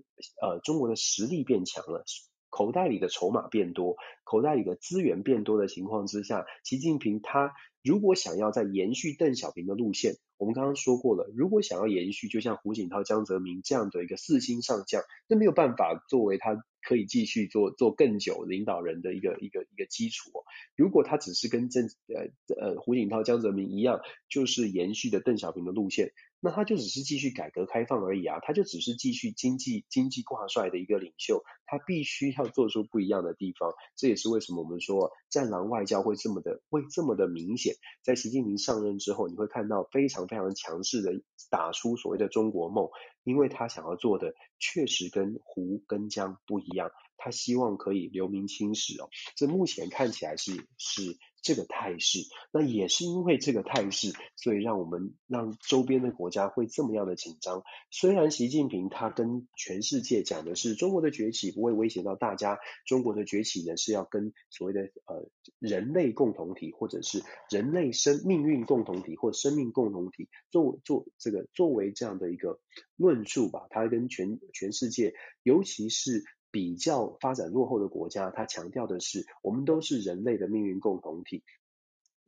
呃中国的实力变强了，口袋里的筹码变多，口袋里的资源变多的情况之下，习近平他如果想要再延续邓小平的路线，我们刚刚说过了，如果想要延续，就像胡锦涛、江泽民这样的一个四星上将，那没有办法作为他。可以继续做做更久领导人的一个一个一个基础。如果他只是跟郑呃呃胡锦涛、江泽民一样，就是延续的邓小平的路线，那他就只是继续改革开放而已啊，他就只是继续经济经济挂帅的一个领袖，他必须要做出不一样的地方。这也是为什么我们说战狼外交会这么的会这么的明显。在习近平上任之后，你会看到非常非常强势的打出所谓的中国梦。因为他想要做的确实跟胡跟江不一样，他希望可以留名青史哦，这目前看起来是是这个态势。那也是因为这个态势，所以让我们让周边的国家会这么样的紧张。虽然习近平他跟全世界讲的是中国的崛起不会威胁到大家，中国的崛起呢是要跟所谓的呃人类共同体或者是人类生命运共同体或生命共同体做做这个作为这样的一个。论述吧，他跟全全世界，尤其是比较发展落后的国家，他强调的是，我们都是人类的命运共同体。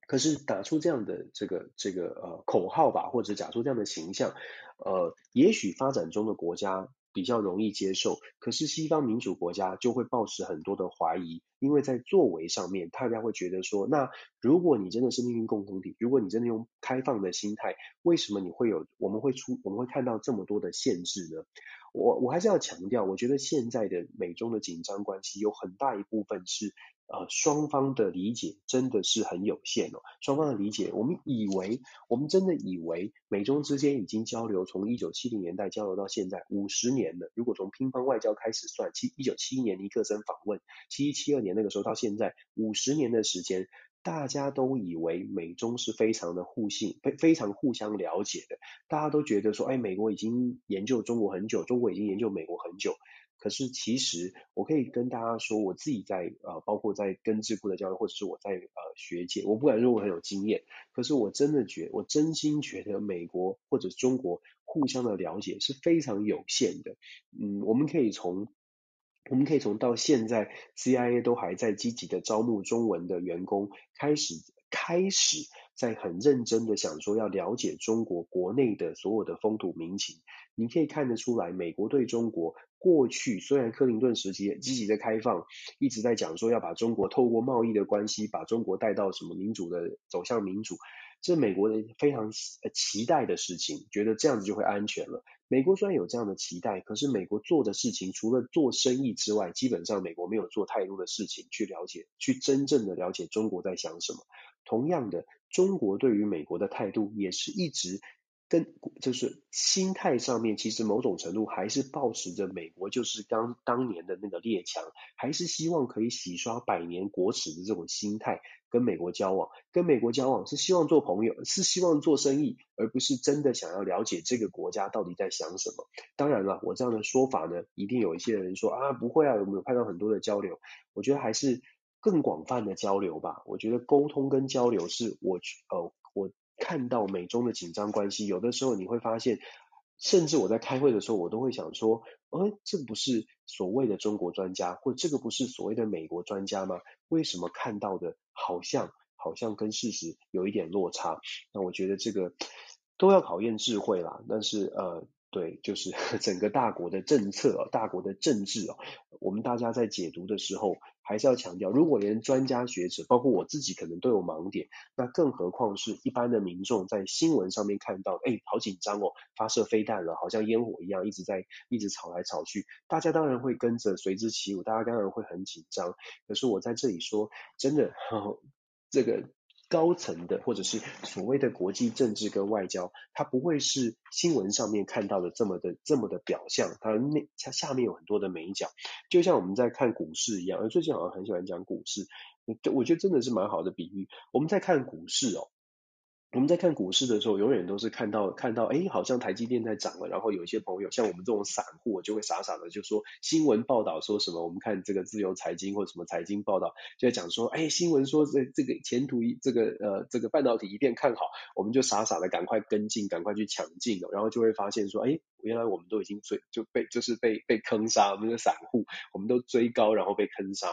可是打出这样的这个这个呃口号吧，或者打出这样的形象，呃，也许发展中的国家比较容易接受，可是西方民主国家就会抱持很多的怀疑，因为在作为上面，大家会觉得说，那如果你真的是命运共同体，如果你真的用开放的心态，为什么你会有我们会出我们会看到这么多的限制呢？我我还是要强调，我觉得现在的美中的紧张关系有很大一部分是呃双方的理解真的是很有限哦，双方的理解，我们以为我们真的以为美中之间已经交流从一九七零年代交流到现在五十年了，如果从乒乓外交开始算，七一九七一年尼克森访问，七一七二年那个时候到现在五十年的时间。大家都以为美中是非常的互信，非非常互相了解的。大家都觉得说，哎，美国已经研究中国很久，中国已经研究美国很久。可是其实，我可以跟大家说，我自己在呃，包括在跟智库的交流，或者是我在呃学界，我不敢说我很有经验，可是我真的觉，我真心觉得美国或者中国互相的了解是非常有限的。嗯，我们可以从。我们可以从到现在，CIA 都还在积极的招募中文的员工，开始开始在很认真的想说要了解中国国内的所有的风土民情。你可以看得出来，美国对中国过去虽然克林顿时期积极的开放，一直在讲说要把中国透过贸易的关系，把中国带到什么民主的走向民主。这美国人非常期待的事情，觉得这样子就会安全了。美国虽然有这样的期待，可是美国做的事情除了做生意之外，基本上美国没有做太多的事情去了解，去真正的了解中国在想什么。同样的，中国对于美国的态度也是一直。跟就是心态上面，其实某种程度还是抱持着美国就是当当年的那个列强，还是希望可以洗刷百年国耻的这种心态，跟美国交往，跟美国交往是希望做朋友，是希望做生意，而不是真的想要了解这个国家到底在想什么。当然了，我这样的说法呢，一定有一些人说啊，不会啊，有没有看到很多的交流？我觉得还是更广泛的交流吧。我觉得沟通跟交流是我呃我。看到美中的紧张关系，有的时候你会发现，甚至我在开会的时候，我都会想说，呃，这不是所谓的中国专家，或者这个不是所谓的美国专家吗？为什么看到的好像好像跟事实有一点落差？那我觉得这个都要考验智慧啦。但是呃。对，就是 整个大国的政策，大国的政治啊，我们大家在解读的时候，还是要强调，如果连专家学者，包括我自己，可能都有盲点，那更何况是一般的民众在新闻上面看到，哎，好紧张哦，发射飞弹了，好像烟火一样，一直在一直吵来吵去，大家当然会跟着随之起舞，大家当然会很紧张。可是我在这里说，真的，呵 呵这个。高层的或者是所谓的国际政治跟外交，它不会是新闻上面看到的这么的这么的表象，它内它下面有很多的美角，就像我们在看股市一样，而最近好像很喜欢讲股市，我觉得真的是蛮好的比喻。我们在看股市哦。我们在看股市的时候，永远都是看到看到，哎，好像台积电在涨了。然后有一些朋友，像我们这种散户，就会傻傻的就说，新闻报道说什么，我们看这个自由财经或什么财经报道，就在讲说，哎，新闻说这这个前途一这个呃这个半导体一片看好，我们就傻傻的赶快跟进，赶快去抢进，然后就会发现说，哎，原来我们都已经追就被就是被被坑杀，我们的散户，我们都追高然后被坑杀。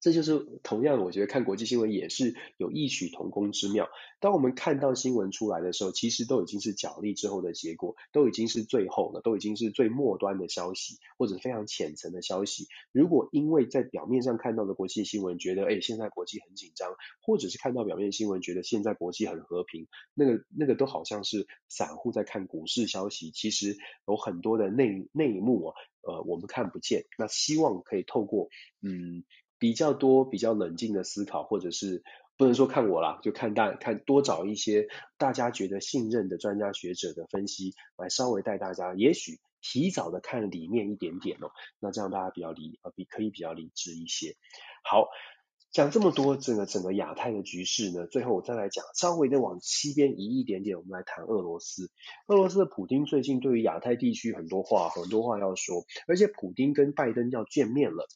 这就是同样，我觉得看国际新闻也是有异曲同工之妙。当我们看到新闻出来的时候，其实都已经是角力之后的结果，都已经是最后了，都已经是最末端的消息，或者非常浅层的消息。如果因为在表面上看到的国际新闻，觉得哎，现在国际很紧张，或者是看到表面新闻，觉得现在国际很和平，那个那个都好像是散户在看股市消息，其实有很多的内内幕啊，呃，我们看不见。那希望可以透过嗯。比较多、比较冷静的思考，或者是不能说看我啦，就看大看多找一些大家觉得信任的专家学者的分析，来稍微带大家，也许提早的看里面一点点哦，那这样大家比较理呃比可以比较理智一些。好，讲这么多，整个整个亚太的局势呢，最后我再来讲，稍微的往西边移一点点，我们来谈俄罗斯。俄罗斯的普丁最近对于亚太地区很多话很多话要说，而且普丁跟拜登要见面了。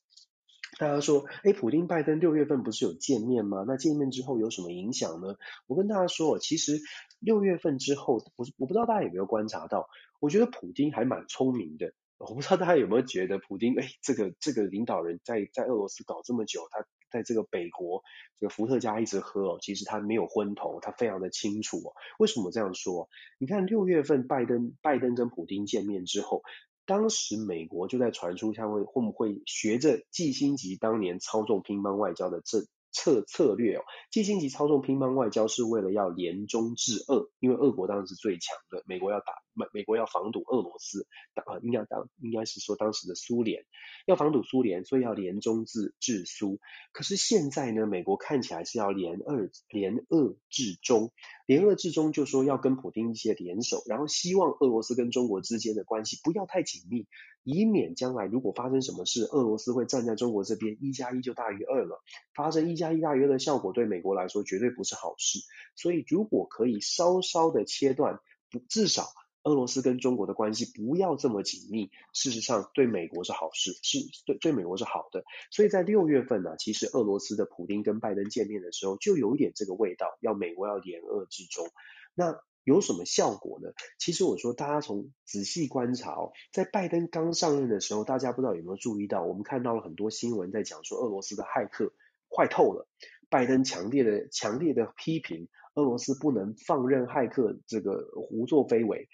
大家说，哎，普丁拜登六月份不是有见面吗？那见面之后有什么影响呢？我跟大家说，其实六月份之后，我我不知道大家有没有观察到，我觉得普丁还蛮聪明的。我不知道大家有没有觉得，普丁哎，这个这个领导人在在俄罗斯搞这么久，他在这个北国这个伏特加一直喝哦，其实他没有昏头，他非常的清楚哦。为什么这样说？你看六月份拜登拜登跟普丁见面之后，当时美国就在传出他会会不会学着季辛吉当年操纵乒乓外交的这。策策略哦，季辛吉操纵乒乓外交是为了要联中制俄，因为俄国当时是最强的，美国要打美美国要防堵俄罗斯，啊应该当应该是说当时的苏联要防堵苏联，所以要联中制制苏。可是现在呢，美国看起来是要联俄联俄制中，联俄制中就说要跟普丁一些联手，然后希望俄罗斯跟中国之间的关系不要太紧密，以免将来如果发生什么事，俄罗斯会站在中国这边，一加一就大于二了，发生一。加一大于二的效果对美国来说绝对不是好事，所以如果可以稍稍的切断，不至少俄罗斯跟中国的关系不要这么紧密，事实上对美国是好事，是对对美国是好的。所以在六月份呢、其实俄罗斯的普丁跟拜登见面的时候，就有一点这个味道，要美国要联俄制中。那有什么效果呢？其实我说大家从仔细观察哦，在拜登刚上任的时候，大家不知道有没有注意到，我们看到了很多新闻在讲说俄罗斯的骇客。坏透了！拜登强烈的、强烈的批评俄罗斯不能放任骇客这个胡作非为。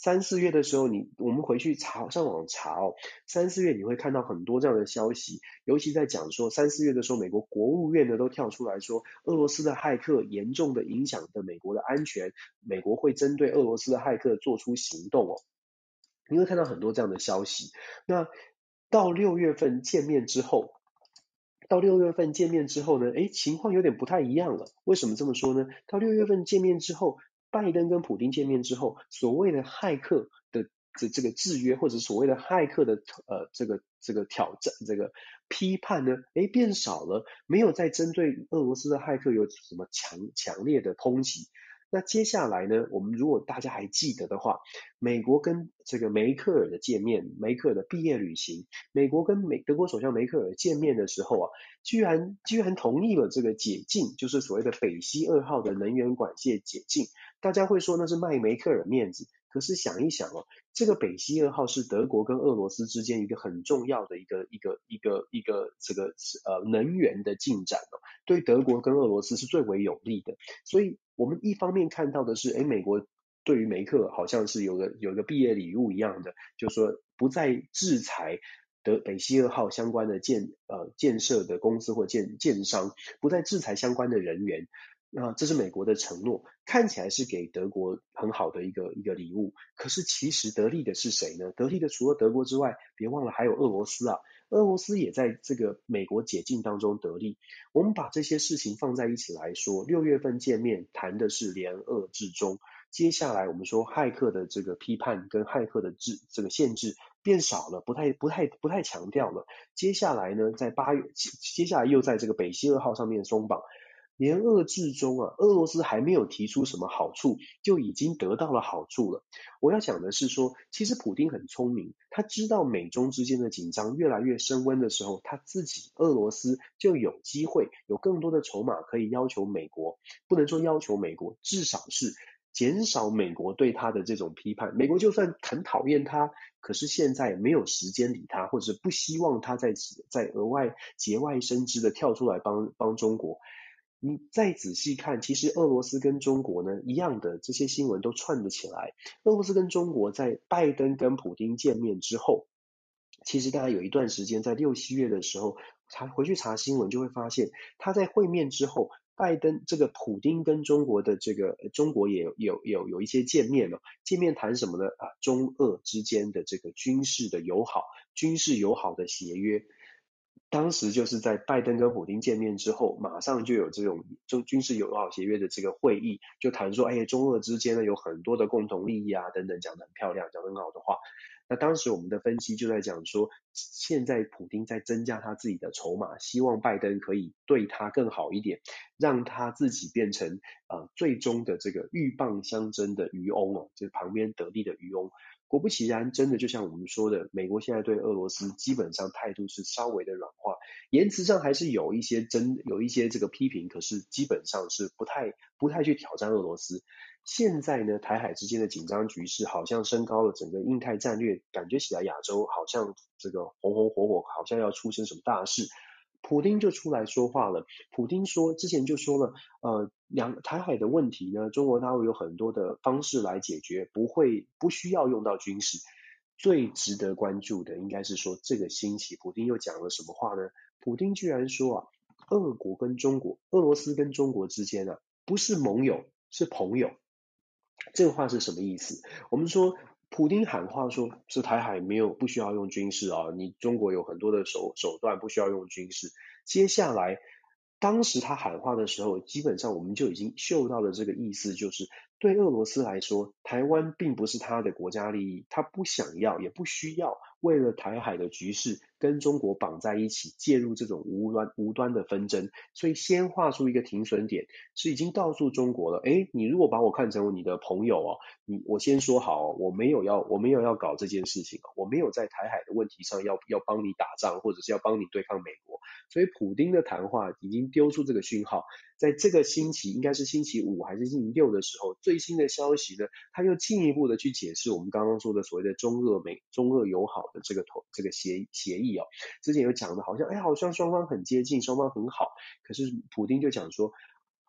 三四月的时候你，我们回去查上网查哦，三四月你会看到很多这样的消息，尤其在讲说三四月的时候，美国国务院呢都跳出来说，俄罗斯的骇客严重的影响的美国的安全，美国会针对俄罗斯的骇客做出行动哦。你会看到很多这样的消息。那到六月份见面之后。到六月份见面之后呢，诶，情况有点不太一样了。为什么这么说呢？到六月份见面之后，拜登跟普京见面之后，所谓的骇客的这这个制约，或者所谓的骇客的呃这个这个挑战、这个批判呢，诶，变少了，没有再针对俄罗斯的骇客有什么强强烈的抨击。那接下来呢，我们如果大家还记得的话，美国跟这个梅克尔的见面，梅克尔的毕业旅行，美国跟美德国首相梅克尔见面的时候啊，居然居然同意了这个解禁，就是所谓的北溪二号的能源管线解禁。大家会说那是卖梅克尔面子，可是想一想哦，这个北溪二号是德国跟俄罗斯之间一个很重要的一个一个一个一个这个呃能源的进展哦，对德国跟俄罗斯是最为有利的，所以。我们一方面看到的是，哎，美国对于梅克好像是有个有个毕业礼物一样的，就是说不再制裁德北溪二号相关的建呃建设的公司或建建商，不再制裁相关的人员，那这是美国的承诺，看起来是给德国很好的一个一个礼物。可是其实得利的是谁呢？得利的除了德国之外，别忘了还有俄罗斯啊。俄罗斯也在这个美国解禁当中得利。我们把这些事情放在一起来说，六月份见面谈的是联俄制中，接下来我们说骇客的这个批判跟骇客的制这个限制变少了，不太不太不太强调了。接下来呢，在八月，接下来又在这个北溪二号上面松绑。联俄制中啊，俄罗斯还没有提出什么好处，就已经得到了好处了。我要讲的是说，其实普丁很聪明，他知道美中之间的紧张越来越升温的时候，他自己俄罗斯就有机会有更多的筹码可以要求美国，不能说要求美国，至少是减少美国对他的这种批判。美国就算很讨厌他，可是现在没有时间理他，或者不希望他再再额外节外生枝的跳出来帮帮中国。你再仔细看，其实俄罗斯跟中国呢一样的这些新闻都串得起来。俄罗斯跟中国在拜登跟普丁见面之后，其实大家有一段时间在六七月的时候查回去查新闻，就会发现他在会面之后，拜登这个普丁跟中国的这个中国也有有有有一些见面了。见面谈什么呢？啊，中俄之间的这个军事的友好，军事友好的协约。当时就是在拜登跟普京见面之后，马上就有这种中军事友好协约的这个会议，就谈说，哎呀，中俄之间呢有很多的共同利益啊，等等，讲得很漂亮，讲得很好的话。那当时我们的分析就在讲说，现在普京在增加他自己的筹码，希望拜登可以对他更好一点，让他自己变成呃最终的这个鹬蚌相争的渔翁哦，就是旁边得利的渔翁。果不其然，真的就像我们说的，美国现在对俄罗斯基本上态度是稍微的软化，言辞上还是有一些争，有一些这个批评，可是基本上是不太不太去挑战俄罗斯。现在呢，台海之间的紧张局势好像升高了，整个印太战略感觉起来亚洲好像这个红红火火，好像要出生什么大事。普丁就出来说话了。普丁说，之前就说了，呃，两台海的问题呢，中国大陆有很多的方式来解决，不会不需要用到军事。最值得关注的应该是说，这个星期普丁又讲了什么话呢？普丁居然说啊，俄国跟中国、俄罗斯跟中国之间啊，不是盟友，是朋友。这个话是什么意思？我们说。普丁喊话说：“是台海没有不需要用军事啊，你中国有很多的手手段不需要用军事。”接下来，当时他喊话的时候，基本上我们就已经嗅到了这个意思，就是对俄罗斯来说，台湾并不是他的国家利益，他不想要也不需要为了台海的局势。跟中国绑在一起，介入这种无端无端的纷争，所以先画出一个停损点，是已经告诉中国了。诶，你如果把我看成你的朋友哦，你我先说好，我没有要我没有要搞这件事情，我没有在台海的问题上要要帮你打仗，或者是要帮你对抗美国。所以普丁的谈话已经丢出这个讯号，在这个星期应该是星期五还是星期六的时候，最新的消息呢，他又进一步的去解释我们刚刚说的所谓的中俄美中俄友好的这个投这个协协议哦。之前有讲的，好像哎，好像双方很接近，双方很好。可是普丁就讲说，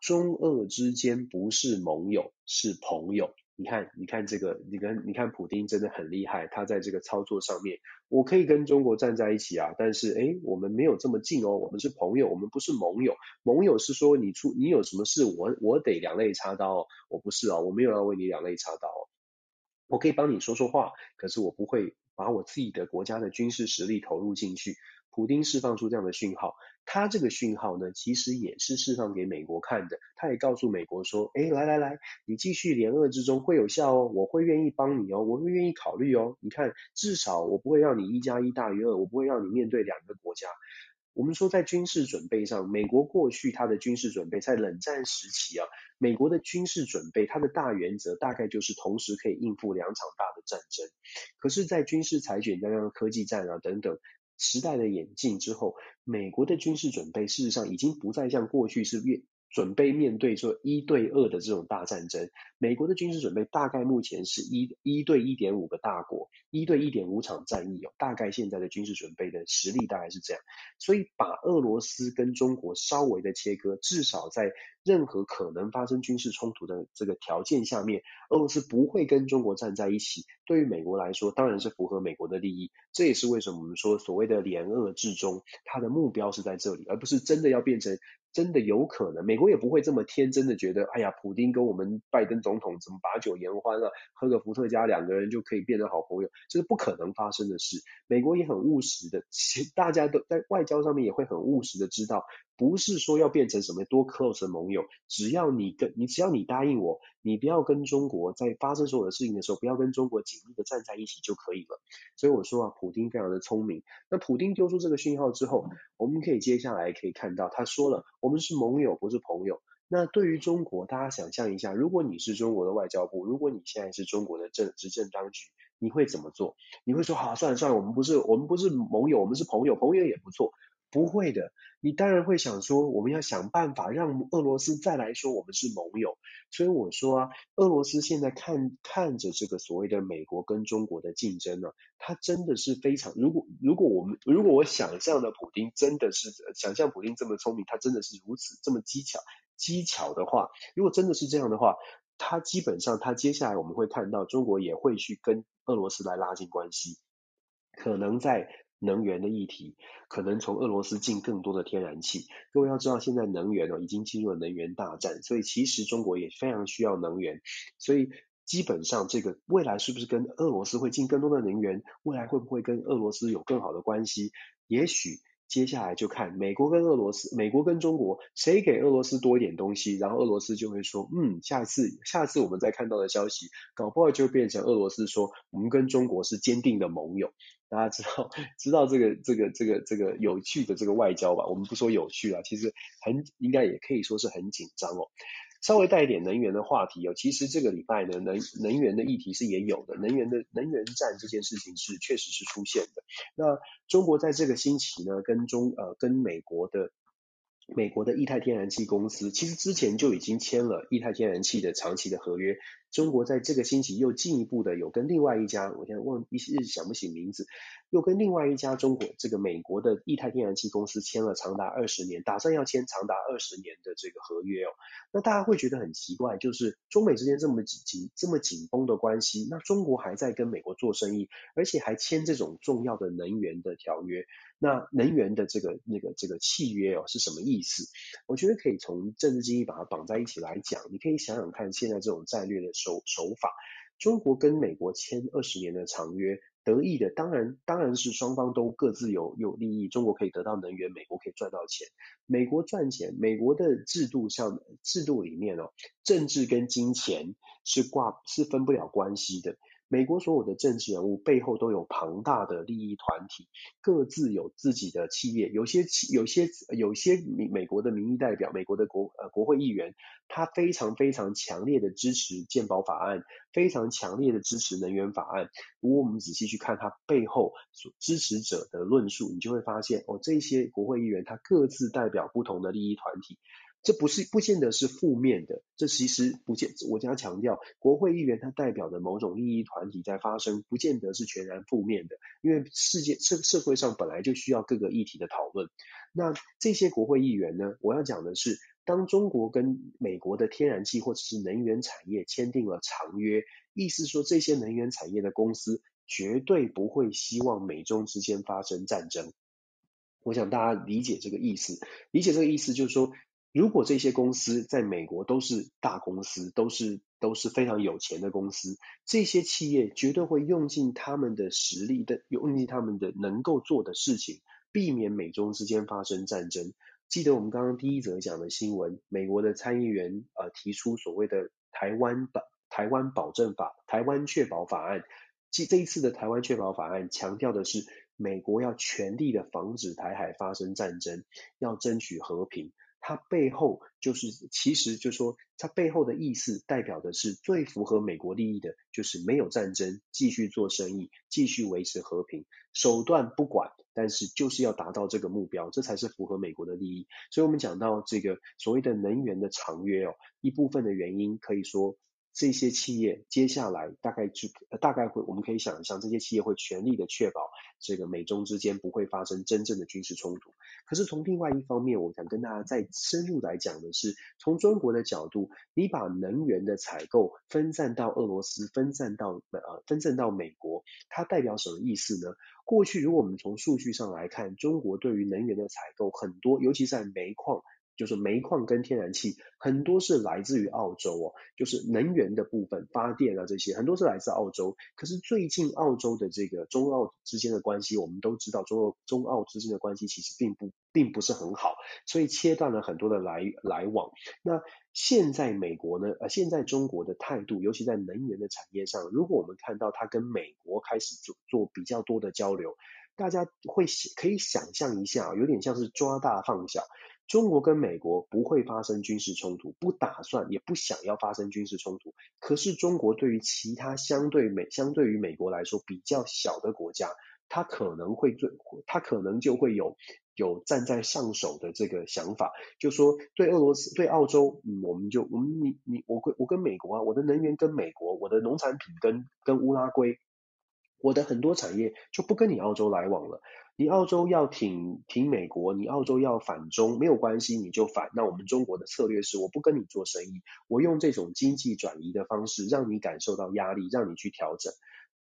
中俄之间不是盟友，是朋友。你看，你看这个，你跟你看普丁真的很厉害，他在这个操作上面，我可以跟中国站在一起啊，但是哎，我们没有这么近哦，我们是朋友，我们不是盟友。盟友是说你出你有什么事，我我得两肋插刀，我不是哦，我没有要为你两肋插刀，我可以帮你说说话，可是我不会。把我自己的国家的军事实力投入进去，普丁释放出这样的讯号，他这个讯号呢，其实也是释放给美国看的。他也告诉美国说，哎，来来来，你继续联俄之中会有效哦，我会愿意帮你哦，我会愿意考虑哦。你看，至少我不会让你一加一大于二，我不会让你面对两个国家。我们说，在军事准备上，美国过去它的军事准备，在冷战时期啊，美国的军事准备，它的大原则大概就是同时可以应付两场大的战争。可是，在军事裁决、加上科技战啊等等时代的演进之后，美国的军事准备事实上已经不再像过去是越。准备面对说一对二的这种大战争，美国的军事准备大概目前是一一对一点五个大国，一对一点五场战役哦，大概现在的军事准备的实力大概是这样，所以把俄罗斯跟中国稍微的切割，至少在任何可能发生军事冲突的这个条件下面，俄罗斯不会跟中国站在一起。对于美国来说，当然是符合美国的利益，这也是为什么我们说所谓的联俄制中，它的目标是在这里，而不是真的要变成。真的有可能，美国也不会这么天真的觉得，哎呀，普丁跟我们拜登总统怎么把酒言欢了，喝个伏特加，两个人就可以变成好朋友，这是不可能发生的事。美国也很务实的，其实大家都在外交上面也会很务实的知道。不是说要变成什么多 close 的盟友，只要你跟你只要你答应我，你不要跟中国在发生所有的事情的时候，不要跟中国紧密的站在一起就可以了。所以我说啊，普丁非常的聪明。那普丁丢出这个讯号之后，我们可以接下来可以看到，他说了，我们是盟友，不是朋友。那对于中国，大家想象一下，如果你是中国的外交部，如果你现在是中国的政执政当局，你会怎么做？你会说，好，算了算了，我们不是我们不是盟友，我们是朋友，朋友也不错。不会的，你当然会想说，我们要想办法让俄罗斯再来说我们是盟友。所以我说啊，俄罗斯现在看看着这个所谓的美国跟中国的竞争呢，它真的是非常，如果如果我们如果我想象的普丁真的是想象普丁这么聪明，他真的是如此这么机巧机巧的话，如果真的是这样的话，他基本上他接下来我们会看到中国也会去跟俄罗斯来拉近关系，可能在。能源的议题，可能从俄罗斯进更多的天然气。各位要知道，现在能源哦已经进入了能源大战，所以其实中国也非常需要能源。所以基本上，这个未来是不是跟俄罗斯会进更多的能源？未来会不会跟俄罗斯有更好的关系？也许。接下来就看美国跟俄罗斯，美国跟中国谁给俄罗斯多一点东西，然后俄罗斯就会说，嗯，下次下次我们再看到的消息，搞不好就变成俄罗斯说，我们跟中国是坚定的盟友。大家知道 知道这个这个这个这个有趣的这个外交吧？我们不说有趣啊，其实很应该也可以说是很紧张哦。稍微带一点能源的话题哦，其实这个礼拜呢，能能源的议题是也有的，能源的能源战这件事情是确实是出现的。那中国在这个星期呢，跟中呃跟美国的美国的液态天然气公司其实之前就已经签了液态天然气的长期的合约。中国在这个星期又进一步的有跟另外一家，我现在忘一时想不起名字，又跟另外一家中国这个美国的液态天然气公司签了长达二十年，打算要签长达二十年的这个合约哦。那大家会觉得很奇怪，就是中美之间这么紧紧这么紧绷的关系，那中国还在跟美国做生意，而且还签这种重要的能源的条约。那能源的这个那个这个契约哦是什么意思？我觉得可以从政治经济把它绑在一起来讲。你可以想想看，现在这种战略的手手法，中国跟美国签二十年的长约，得益的当然当然是双方都各自有有利益。中国可以得到能源，美国可以赚到钱。美国赚钱，美国的制度上制度里面哦，政治跟金钱是挂是分不了关系的。美国所有的政治人物背后都有庞大的利益团体，各自有自己的企业。有些企有些有些美美国的民意代表，美国的国呃国会议员，他非常非常强烈的支持健保法案，非常强烈的支持能源法案。如果我们仔细去看他背后所支持者的论述，你就会发现哦，这些国会议员他各自代表不同的利益团体。这不是不见得是负面的，这其实不见，我将强调，国会议员他代表的某种利益团体在发声，不见得是全然负面的，因为世界社社会上本来就需要各个议题的讨论。那这些国会议员呢，我要讲的是，当中国跟美国的天然气或者是能源产业签订了长约，意思说这些能源产业的公司绝对不会希望美中之间发生战争。我想大家理解这个意思，理解这个意思就是说。如果这些公司在美国都是大公司，都是都是非常有钱的公司，这些企业绝对会用尽他们的实力的，用尽他们的能够做的事情，避免美中之间发生战争。记得我们刚刚第一则讲的新闻，美国的参议员呃提出所谓的台湾保台湾保证法、台湾确保法案。即这一次的台湾确保法案强调的是，美国要全力的防止台海发生战争，要争取和平。它背后就是，其实就是说，它背后的意思代表的是最符合美国利益的，就是没有战争，继续做生意，继续维持和平，手段不管，但是就是要达到这个目标，这才是符合美国的利益。所以，我们讲到这个所谓的能源的长约哦，一部分的原因可以说。这些企业接下来大概就大概会，我们可以想象，这些企业会全力的确保这个美中之间不会发生真正的军事冲突。可是从另外一方面，我想跟大家再深入来讲的是，从中国的角度，你把能源的采购分散到俄罗斯，分散到呃分散到美国，它代表什么意思呢？过去如果我们从数据上来看，中国对于能源的采购很多，尤其在煤矿。就是煤矿跟天然气很多是来自于澳洲哦，就是能源的部分，发电啊这些很多是来自澳洲。可是最近澳洲的这个中澳之间的关系，我们都知道中澳中澳之间的关系其实并不并不是很好，所以切断了很多的来来往。那现在美国呢，呃，现在中国的态度，尤其在能源的产业上，如果我们看到它跟美国开始做做比较多的交流，大家会可以想象一下，有点像是抓大放小。中国跟美国不会发生军事冲突，不打算也不想要发生军事冲突。可是中国对于其他相对美相对于美国来说比较小的国家，他可能会最他可能就会有有站在上手的这个想法，就说对俄罗斯对澳洲，我们就我们你你我跟我跟美国啊，我的能源跟美国，我的农产品跟跟乌拉圭，我的很多产业就不跟你澳洲来往了。你澳洲要挺挺美国，你澳洲要反中，没有关系，你就反。那我们中国的策略是，我不跟你做生意，我用这种经济转移的方式，让你感受到压力，让你去调整。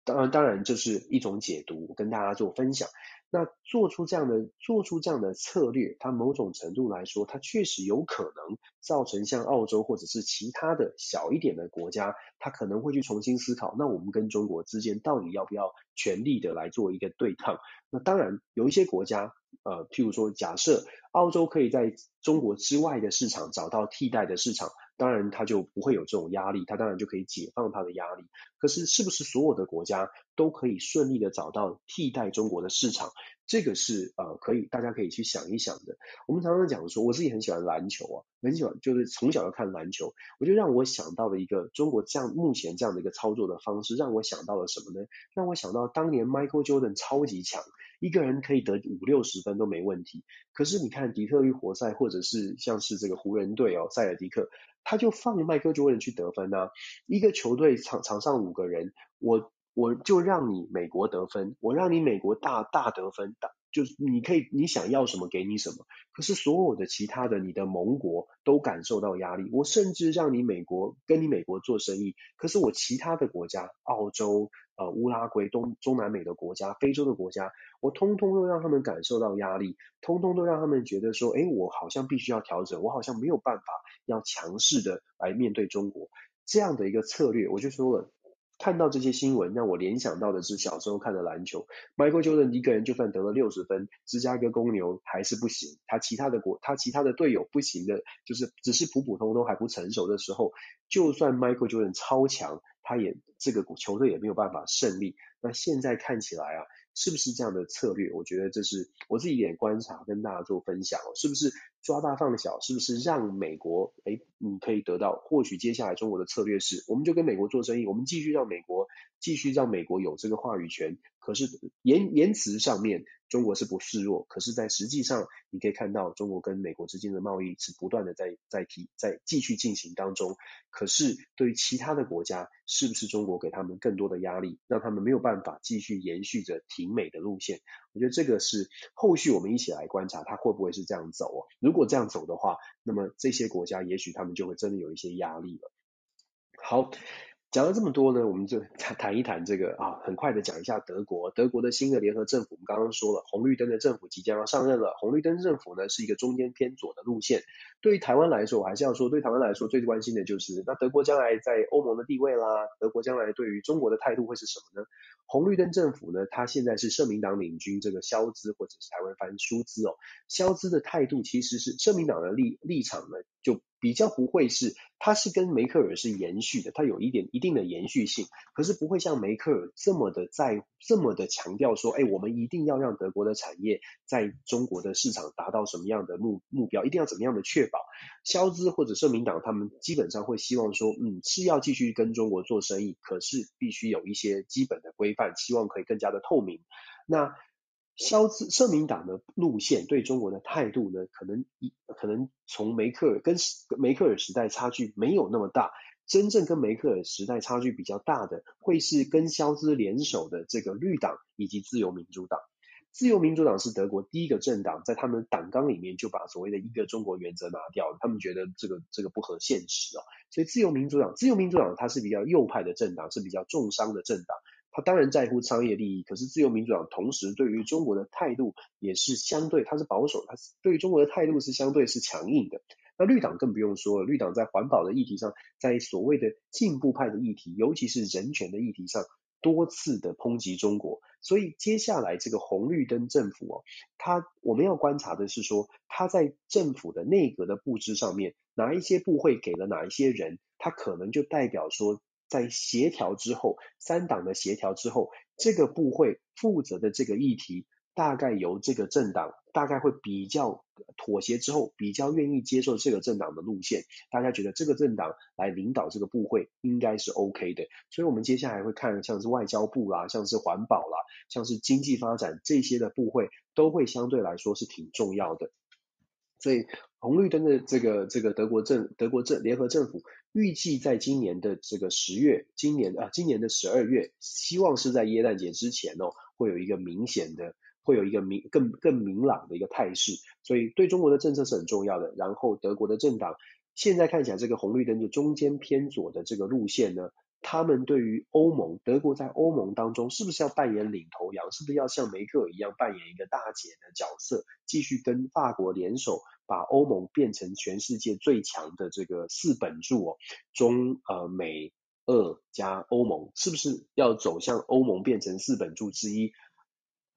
当然，当然这是一种解读，跟大家做分享。那做出这样的做出这样的策略，它某种程度来说，它确实有可能造成像澳洲或者是其他的小一点的国家，它可能会去重新思考，那我们跟中国之间到底要不要全力的来做一个对抗？那当然有一些国家，呃，譬如说假设澳洲可以在中国之外的市场找到替代的市场。当然，他就不会有这种压力，他当然就可以解放他的压力。可是是不是所有的国家都可以顺利的找到替代中国的市场？这个是呃可以大家可以去想一想的。我们常常讲说，我自己很喜欢篮球啊，很喜欢就是从小就看篮球，我就让我想到了一个中国这样目前这样的一个操作的方式，让我想到了什么呢？让我想到当年 Michael Jordan 超级强，一个人可以得五六十分都没问题。可是你看底特律活塞或者是像是这个湖人队哦，塞尔迪克。他就放麦克尔去得分啊，一个球队场场上五个人，我我就让你美国得分，我让你美国大大得分，大就是你可以你想要什么给你什么，可是所有的其他的你的盟国都感受到压力，我甚至让你美国跟你美国做生意，可是我其他的国家，澳洲。呃，乌拉圭、东中南美的国家、非洲的国家，我通通都让他们感受到压力，通通都让他们觉得说，诶，我好像必须要调整，我好像没有办法要强势的来面对中国这样的一个策略。我就说了，看到这些新闻，让我联想到的是小时候看的篮球，Michael Jordan 一个人就算得了六十分，芝加哥公牛还是不行，他其他的国，他其他的队友不行的，就是只是普普通通还不成熟的时候，就算 Michael Jordan 超强。他也这个球队也没有办法胜利。那现在看起来啊，是不是这样的策略？我觉得这是我自己一点观察，跟大家做分享哦。是不是抓大放小？是不是让美国哎，你可以得到？或许接下来中国的策略是，我们就跟美国做生意，我们继续让美国继续让美国有这个话语权。可是言言辞上面。中国是不示弱，可是，在实际上，你可以看到中国跟美国之间的贸易是不断的在在提在继续进行当中。可是，对于其他的国家，是不是中国给他们更多的压力，让他们没有办法继续延续着挺美的路线？我觉得这个是后续我们一起来观察，它会不会是这样走哦？如果这样走的话，那么这些国家也许他们就会真的有一些压力了。好。讲了这么多呢，我们就谈 一谈这个啊，很快的讲一下德国。德国的新的联合政府，我们刚刚说了，红绿灯的政府即将要上任了。红绿灯政府呢是一个中间偏左的路线。对于台湾来说，我还是要说，对台湾来说最关心的就是，那德国将来在欧盟的地位啦，德国将来对于中国的态度会是什么呢？红绿灯政府呢，它现在是社民党领军，这个肖兹或者是台湾翻舒兹哦，肖兹的态度其实是社民党的立立场呢，就。比较不会是，它是跟梅克尔是延续的，它有一点一定的延续性，可是不会像梅克尔这么的在这么的强调说，哎，我们一定要让德国的产业在中国的市场达到什么样的目目标，一定要怎么样的确保。肖兹或者社民党他们基本上会希望说，嗯，是要继续跟中国做生意，可是必须有一些基本的规范，希望可以更加的透明。那肖兹社民党的路线对中国的态度呢，可能一可能从梅克尔跟梅克尔时代差距没有那么大，真正跟梅克尔时代差距比较大的，会是跟肖兹联手的这个绿党以及自由民主党。自由民主党是德国第一个政党，在他们党纲里面就把所谓的一个中国原则拿掉了，他们觉得这个这个不合现实啊，所以自由民主党，自由民主党它是比较右派的政党，是比较重商的政党。他当然在乎商业利益，可是自由民主党同时对于中国的态度也是相对，他是保守，他是对于中国的态度是相对是强硬的。那绿党更不用说了，绿党在环保的议题上，在所谓的进步派的议题，尤其是人权的议题上，多次的抨击中国。所以接下来这个红绿灯政府哦，他我们要观察的是说，他在政府的内阁的布置上面，哪一些部会给了哪一些人，他可能就代表说。在协调之后，三党的协调之后，这个部会负责的这个议题，大概由这个政党大概会比较妥协之后，比较愿意接受这个政党的路线。大家觉得这个政党来领导这个部会应该是 OK 的。所以，我们接下来会看像是外交部啦，像是环保啦，像是经济发展这些的部会，都会相对来说是挺重要的。所以。红绿灯的这个这个德国政德国政联合政府预计在今年的这个十月，今年啊今年的十二月，希望是在耶诞节之前哦，会有一个明显的，会有一个明更更明朗的一个态势，所以对中国的政策是很重要的。然后德国的政党现在看起来，这个红绿灯就中间偏左的这个路线呢。他们对于欧盟，德国在欧盟当中是不是要扮演领头羊？是不是要像梅克尔一样扮演一个大姐的角色，继续跟法国联手，把欧盟变成全世界最强的这个四本柱哦，中呃美俄加欧盟，是不是要走向欧盟变成四本柱之一？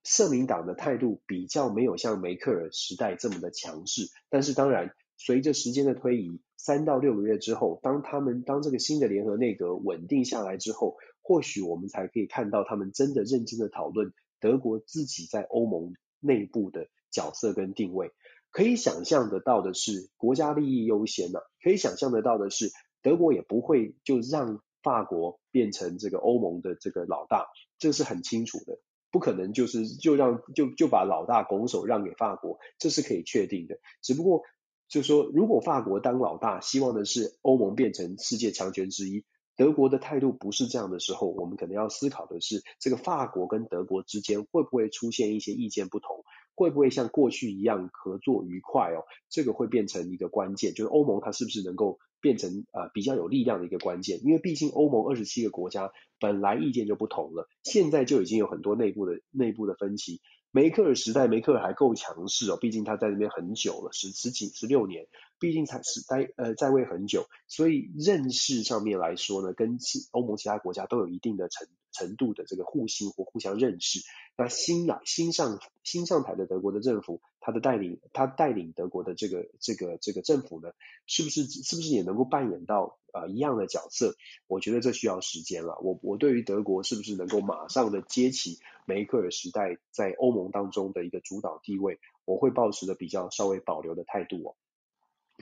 社民党的态度比较没有像梅克尔时代这么的强势，但是当然。随着时间的推移，三到六个月之后，当他们当这个新的联合内阁稳定下来之后，或许我们才可以看到他们真的认真的讨论德国自己在欧盟内部的角色跟定位。可以想象得到的是，国家利益优先呐、啊。可以想象得到的是，德国也不会就让法国变成这个欧盟的这个老大，这是很清楚的。不可能就是就让就就把老大拱手让给法国，这是可以确定的。只不过就是说，如果法国当老大，希望的是欧盟变成世界强权之一，德国的态度不是这样的时候，我们可能要思考的是，这个法国跟德国之间会不会出现一些意见不同？会不会像过去一样合作愉快哦？这个会变成一个关键，就是欧盟它是不是能够变成呃比较有力量的一个关键？因为毕竟欧盟二十七个国家本来意见就不同了，现在就已经有很多内部的内部的分歧。梅克尔时代，梅克尔还够强势哦，毕竟他在那边很久了，十十几十六年，毕竟才是待呃在位很久，所以认识上面来说呢，跟其欧盟其他国家都有一定的程程度的这个互信或互相认识。那新来新上新上台的德国的政府，他的带领他带领德国的这个这个这个政府呢，是不是是不是也能够扮演到呃一样的角色？我觉得这需要时间了。我我对于德国是不是能够马上的接起梅克尔时代在欧盟当中的一个主导地位，我会保持的比较稍微保留的态度哦。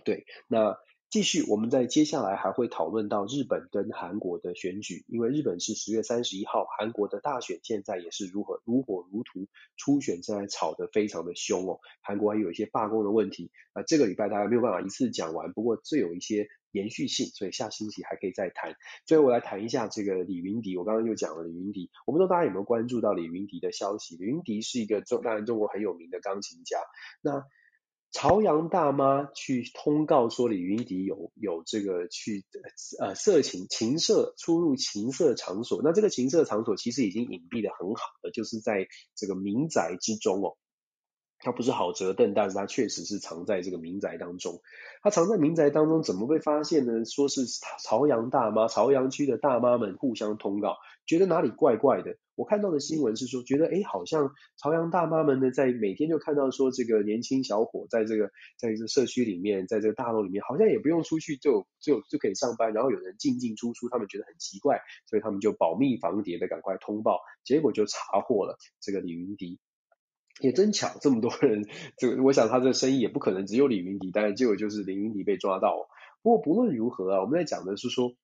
对，那。继续，我们在接下来还会讨论到日本跟韩国的选举，因为日本是十月三十一号，韩国的大选现在也是如火如火如荼，初选正在吵得非常的凶哦，韩国还有一些罢工的问题，啊，这个礼拜大家没有办法一次讲完，不过这有一些延续性，所以下星期还可以再谈。最后我来谈一下这个李云迪，我刚刚又讲了李云迪，我不知道大家有没有关注到李云迪的消息？李云迪是一个中当然中国很有名的钢琴家，那。朝阳大妈去通告说李云迪有有这个去呃色情情色出入情色场所，那这个情色场所其实已经隐蔽的很好了，就是在这个民宅之中哦。它不是好折凳，但是它确实是藏在这个民宅当中。它藏在民宅当中，怎么被发现呢？说是朝阳大妈、朝阳区的大妈们互相通告，觉得哪里怪怪的。我看到的新闻是说，觉得诶好像朝阳大妈们呢，在每天就看到说这个年轻小伙在这个在这社区里面，在这个大楼里面，好像也不用出去就就就可以上班，然后有人进进出出，他们觉得很奇怪，所以他们就保密防谍的赶快通报，结果就查获了这个李云迪。也真巧，这么多人，这我想他这生意也不可能只有李云迪，当然结果就是李云迪被抓到。不过不论如何啊，我们在讲的是说，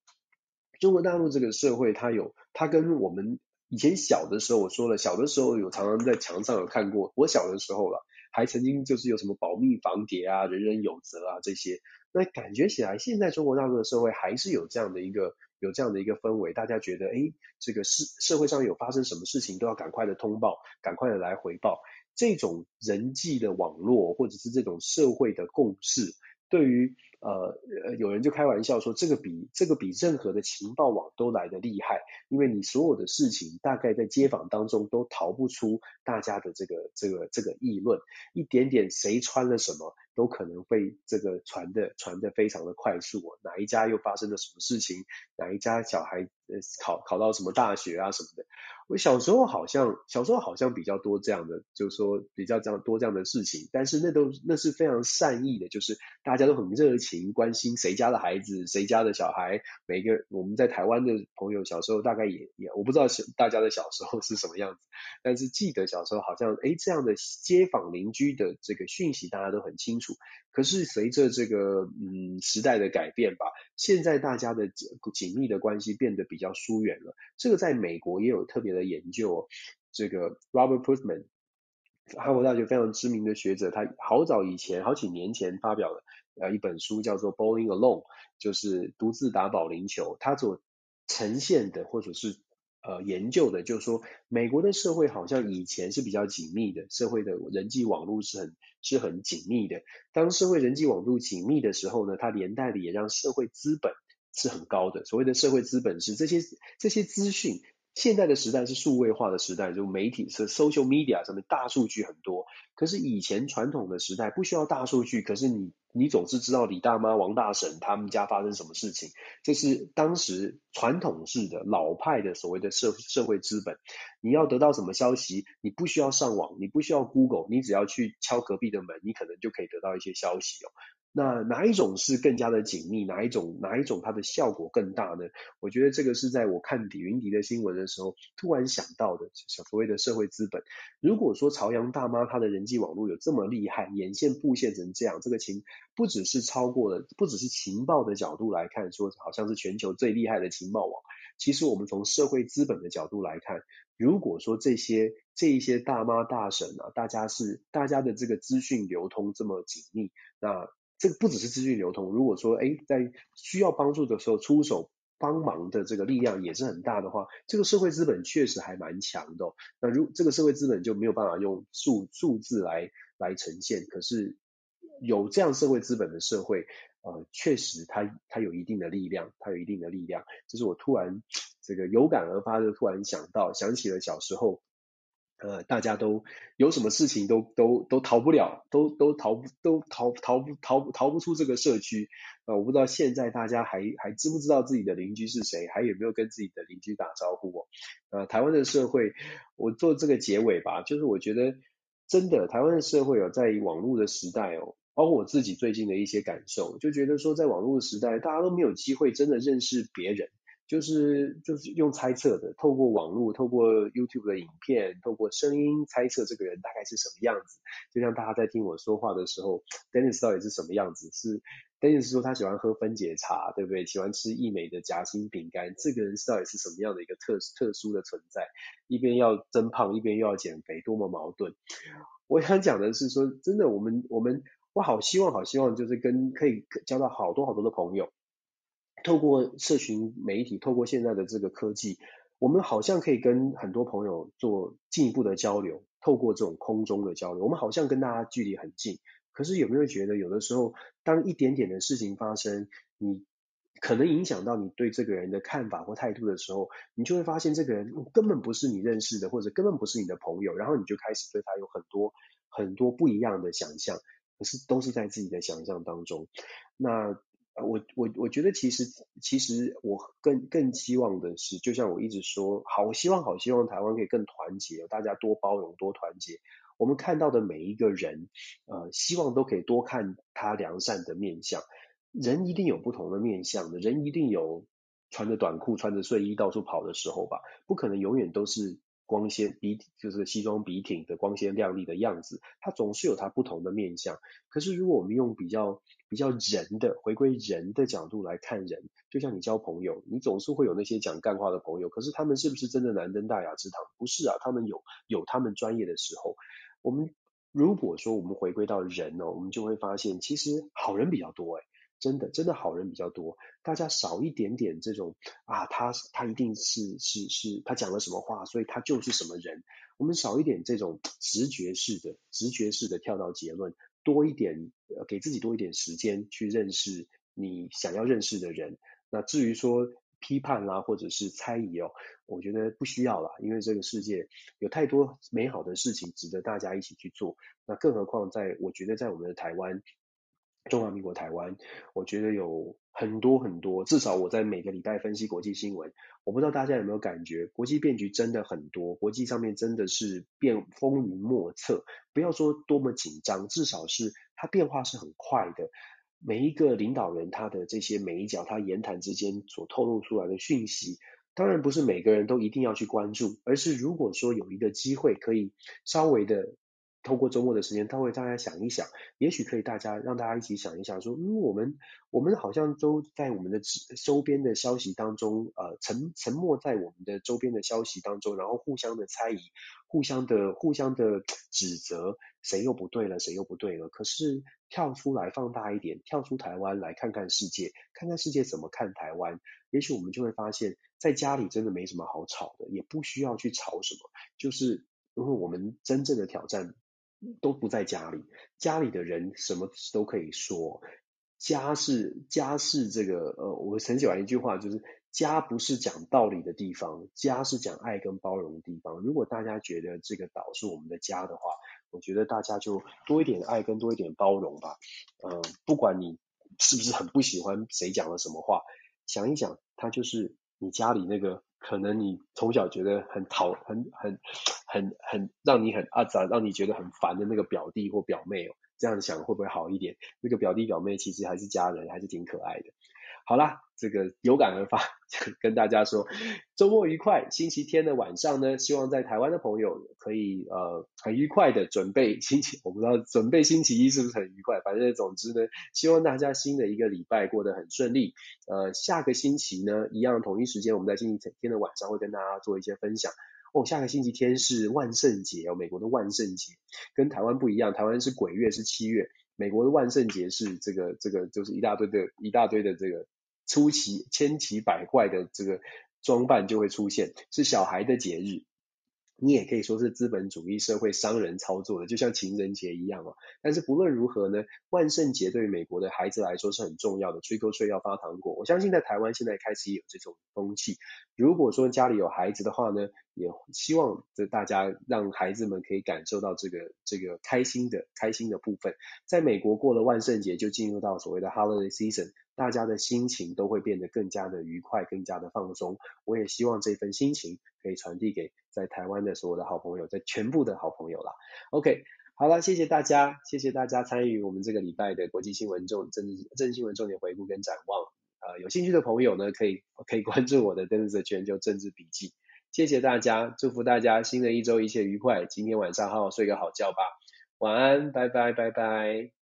中国大陆这个社会，它有它跟我们以前小的时候，我说了，小的时候有常常在墙上有看过，我小的时候了，还曾经就是有什么保密防谍啊、人人有责啊这些，那感觉起来现在中国大陆的社会还是有这样的一个。有这样的一个氛围，大家觉得，哎，这个社社会上有发生什么事情，都要赶快的通报，赶快的来回报。这种人际的网络，或者是这种社会的共识，对于呃，有人就开玩笑说，这个比这个比任何的情报网都来得厉害，因为你所有的事情，大概在街坊当中都逃不出大家的这个这个这个议论，一点点谁穿了什么。都可能会这个传的传的非常的快速，哪一家又发生了什么事情？哪一家小孩呃考考到什么大学啊什么的？我小时候好像小时候好像比较多这样的，就是说比较这样多这样的事情，但是那都那是非常善意的，就是大家都很热情情关心谁家的孩子，谁家的小孩，每个我们在台湾的朋友小时候大概也也我不知道大家的小时候是什么样子，但是记得小时候好像诶这样的街坊邻居的这个讯息大家都很清楚。可是随着这个嗯时代的改变吧，现在大家的紧密的关系变得比较疏远了。这个在美国也有特别的研究哦。这个 Robert Putnam，哈佛大学非常知名的学者，他好早以前好几年前发表了呃一本书，叫做《Bowling Alone》，就是独自打保龄球。他所呈现的或者是。呃，研究的就是说，美国的社会好像以前是比较紧密的，社会的人际网络是很是很紧密的。当社会人际网络紧密的时候呢，它连带的也让社会资本是很高的。所谓的社会资本是这些这些资讯。现在的时代是数位化的时代，就媒体是 social media 上面大数据很多。可是以前传统的时代不需要大数据，可是你你总是知道李大妈、王大婶他们家发生什么事情。这是当时传统式的老派的所谓的社社会资本。你要得到什么消息，你不需要上网，你不需要 Google，你只要去敲隔壁的门，你可能就可以得到一些消息哦。那哪一种是更加的紧密？哪一种哪一种它的效果更大呢？我觉得这个是在我看李云迪的新闻的时候突然想到的，所谓的社会资本。如果说朝阳大妈她的人际网络有这么厉害，眼线布线成这样，这个情不只是超过了，不只是情报的角度来看，说好像是全球最厉害的情报网。其实我们从社会资本的角度来看，如果说这些这一些大妈大婶啊，大家是大家的这个资讯流通这么紧密，那这个不只是资讯流通，如果说哎在需要帮助的时候出手帮忙的这个力量也是很大的话，这个社会资本确实还蛮强的。那如这个社会资本就没有办法用数数字来来呈现，可是有这样社会资本的社会。呃，确实它，它有一定的力量，它有一定的力量。这是我突然这个有感而发的，突然想到，想起了小时候，呃，大家都有什么事情都都都逃不了，都都逃不都逃逃不逃不逃不出这个社区。呃，我不知道现在大家还还知不知道自己的邻居是谁，还有没有跟自己的邻居打招呼哦？呃，台湾的社会，我做这个结尾吧，就是我觉得真的台湾的社会哦，在网络的时代哦。包括我自己最近的一些感受，就觉得说，在网络的时代，大家都没有机会真的认识别人，就是就是用猜测的，透过网络，透过 YouTube 的影片，透过声音猜测这个人大概是什么样子。就像大家在听我说话的时候，Dennis 到底是什么样子？是 Dennis 说他喜欢喝分解茶，对不对？喜欢吃义美的夹心饼干，这个人到底是什么样的一个特特殊的存在？一边要增胖，一边又要减肥，多么矛盾！我想讲的是说，真的，我们我们。我好希望，好希望，就是跟可以交到好多好多的朋友，透过社群媒体，透过现在的这个科技，我们好像可以跟很多朋友做进一步的交流，透过这种空中的交流，我们好像跟大家距离很近。可是有没有觉得，有的时候，当一点点的事情发生，你可能影响到你对这个人的看法或态度的时候，你就会发现这个人根本不是你认识的，或者根本不是你的朋友，然后你就开始对他有很多很多不一样的想象。可是都是在自己的想象当中。那我我我觉得其实其实我更更希望的是，就像我一直说，好希望好希望台湾可以更团结，大家多包容多团结。我们看到的每一个人，呃，希望都可以多看他良善的面相。人一定有不同的面相的，人一定有穿着短裤穿着睡衣到处跑的时候吧，不可能永远都是。光鲜笔就是西装笔挺的光鲜亮丽的样子，他总是有他不同的面相。可是如果我们用比较比较人的回归人的角度来看人，就像你交朋友，你总是会有那些讲干话的朋友，可是他们是不是真的难登大雅之堂？不是啊，他们有有他们专业的时候。我们如果说我们回归到人哦，我们就会发现其实好人比较多诶。真的，真的好人比较多，大家少一点点这种啊，他他一定是是是，他讲了什么话，所以他就是什么人。我们少一点这种直觉式的、直觉式的跳到结论，多一点，呃，给自己多一点时间去认识你想要认识的人。那至于说批判啦，或者是猜疑哦，我觉得不需要啦，因为这个世界有太多美好的事情值得大家一起去做。那更何况在，我觉得在我们的台湾。中华民国台湾，我觉得有很多很多，至少我在每个礼拜分析国际新闻，我不知道大家有没有感觉，国际变局真的很多，国际上面真的是变风云莫测。不要说多么紧张，至少是它变化是很快的。每一个领导人他的这些每一角，他言谈之间所透露出来的讯息，当然不是每个人都一定要去关注，而是如果说有一个机会可以稍微的。透过周末的时间，他会大家想一想，也许可以大家让大家一起想一想，说，嗯，我们我们好像都在我们的周边的消息当中，呃，沉沉默在我们的周边的消息当中，然后互相的猜疑，互相的互相的指责，谁又不对了，谁又不对了。可是跳出来放大一点，跳出台湾来看看世界，看看世界怎么看台湾，也许我们就会发现，在家里真的没什么好吵的，也不需要去吵什么，就是因为我们真正的挑战。都不在家里，家里的人什么都可以说。家是家是这个呃，我很喜欢一句话，就是家不是讲道理的地方，家是讲爱跟包容的地方。如果大家觉得这个岛是我们的家的话，我觉得大家就多一点爱跟多一点包容吧。嗯、呃，不管你是不是很不喜欢谁讲了什么话，想一想，他就是你家里那个。可能你从小觉得很讨、很很很很让你很啊，咋，让你觉得很烦的那个表弟或表妹哦，这样想会不会好一点？那个表弟表妹其实还是家人，还是挺可爱的。好啦，这个有感而发，跟大家说，周末愉快。星期天的晚上呢，希望在台湾的朋友可以呃很愉快的准备星期，我不知道准备星期一是不是很愉快，反正总之呢，希望大家新的一个礼拜过得很顺利。呃，下个星期呢，一样同一时间，我们在星期天的晚上会跟大家做一些分享。哦，下个星期天是万圣节哦，美国的万圣节跟台湾不一样，台湾是鬼月是七月，美国的万圣节是这个这个就是一大堆的一大堆的这个。出奇千奇百怪的这个装扮就会出现，是小孩的节日。你也可以说是资本主义社会商人操作的，就像情人节一样哦。但是不论如何呢，万圣节对于美国的孩子来说是很重要的，Trick or Treat 要发糖果。我相信在台湾现在开始也有这种风气。如果说家里有孩子的话呢，也希望这大家让孩子们可以感受到这个这个开心的开心的部分。在美国过了万圣节，就进入到所谓的 Holiday Season，大家的心情都会变得更加的愉快，更加的放松。我也希望这份心情可以传递给在台湾的所有的好朋友，在全部的好朋友啦。OK，好了，谢谢大家，谢谢大家参与我们这个礼拜的国际新闻重政治政治新闻重点回顾跟展望。呃，有兴趣的朋友呢，可以可以关注我的 Dennis 的全球政治笔记。谢谢大家，祝福大家新的一周一切愉快。今天晚上好好睡个好觉吧，晚安，拜拜，拜拜。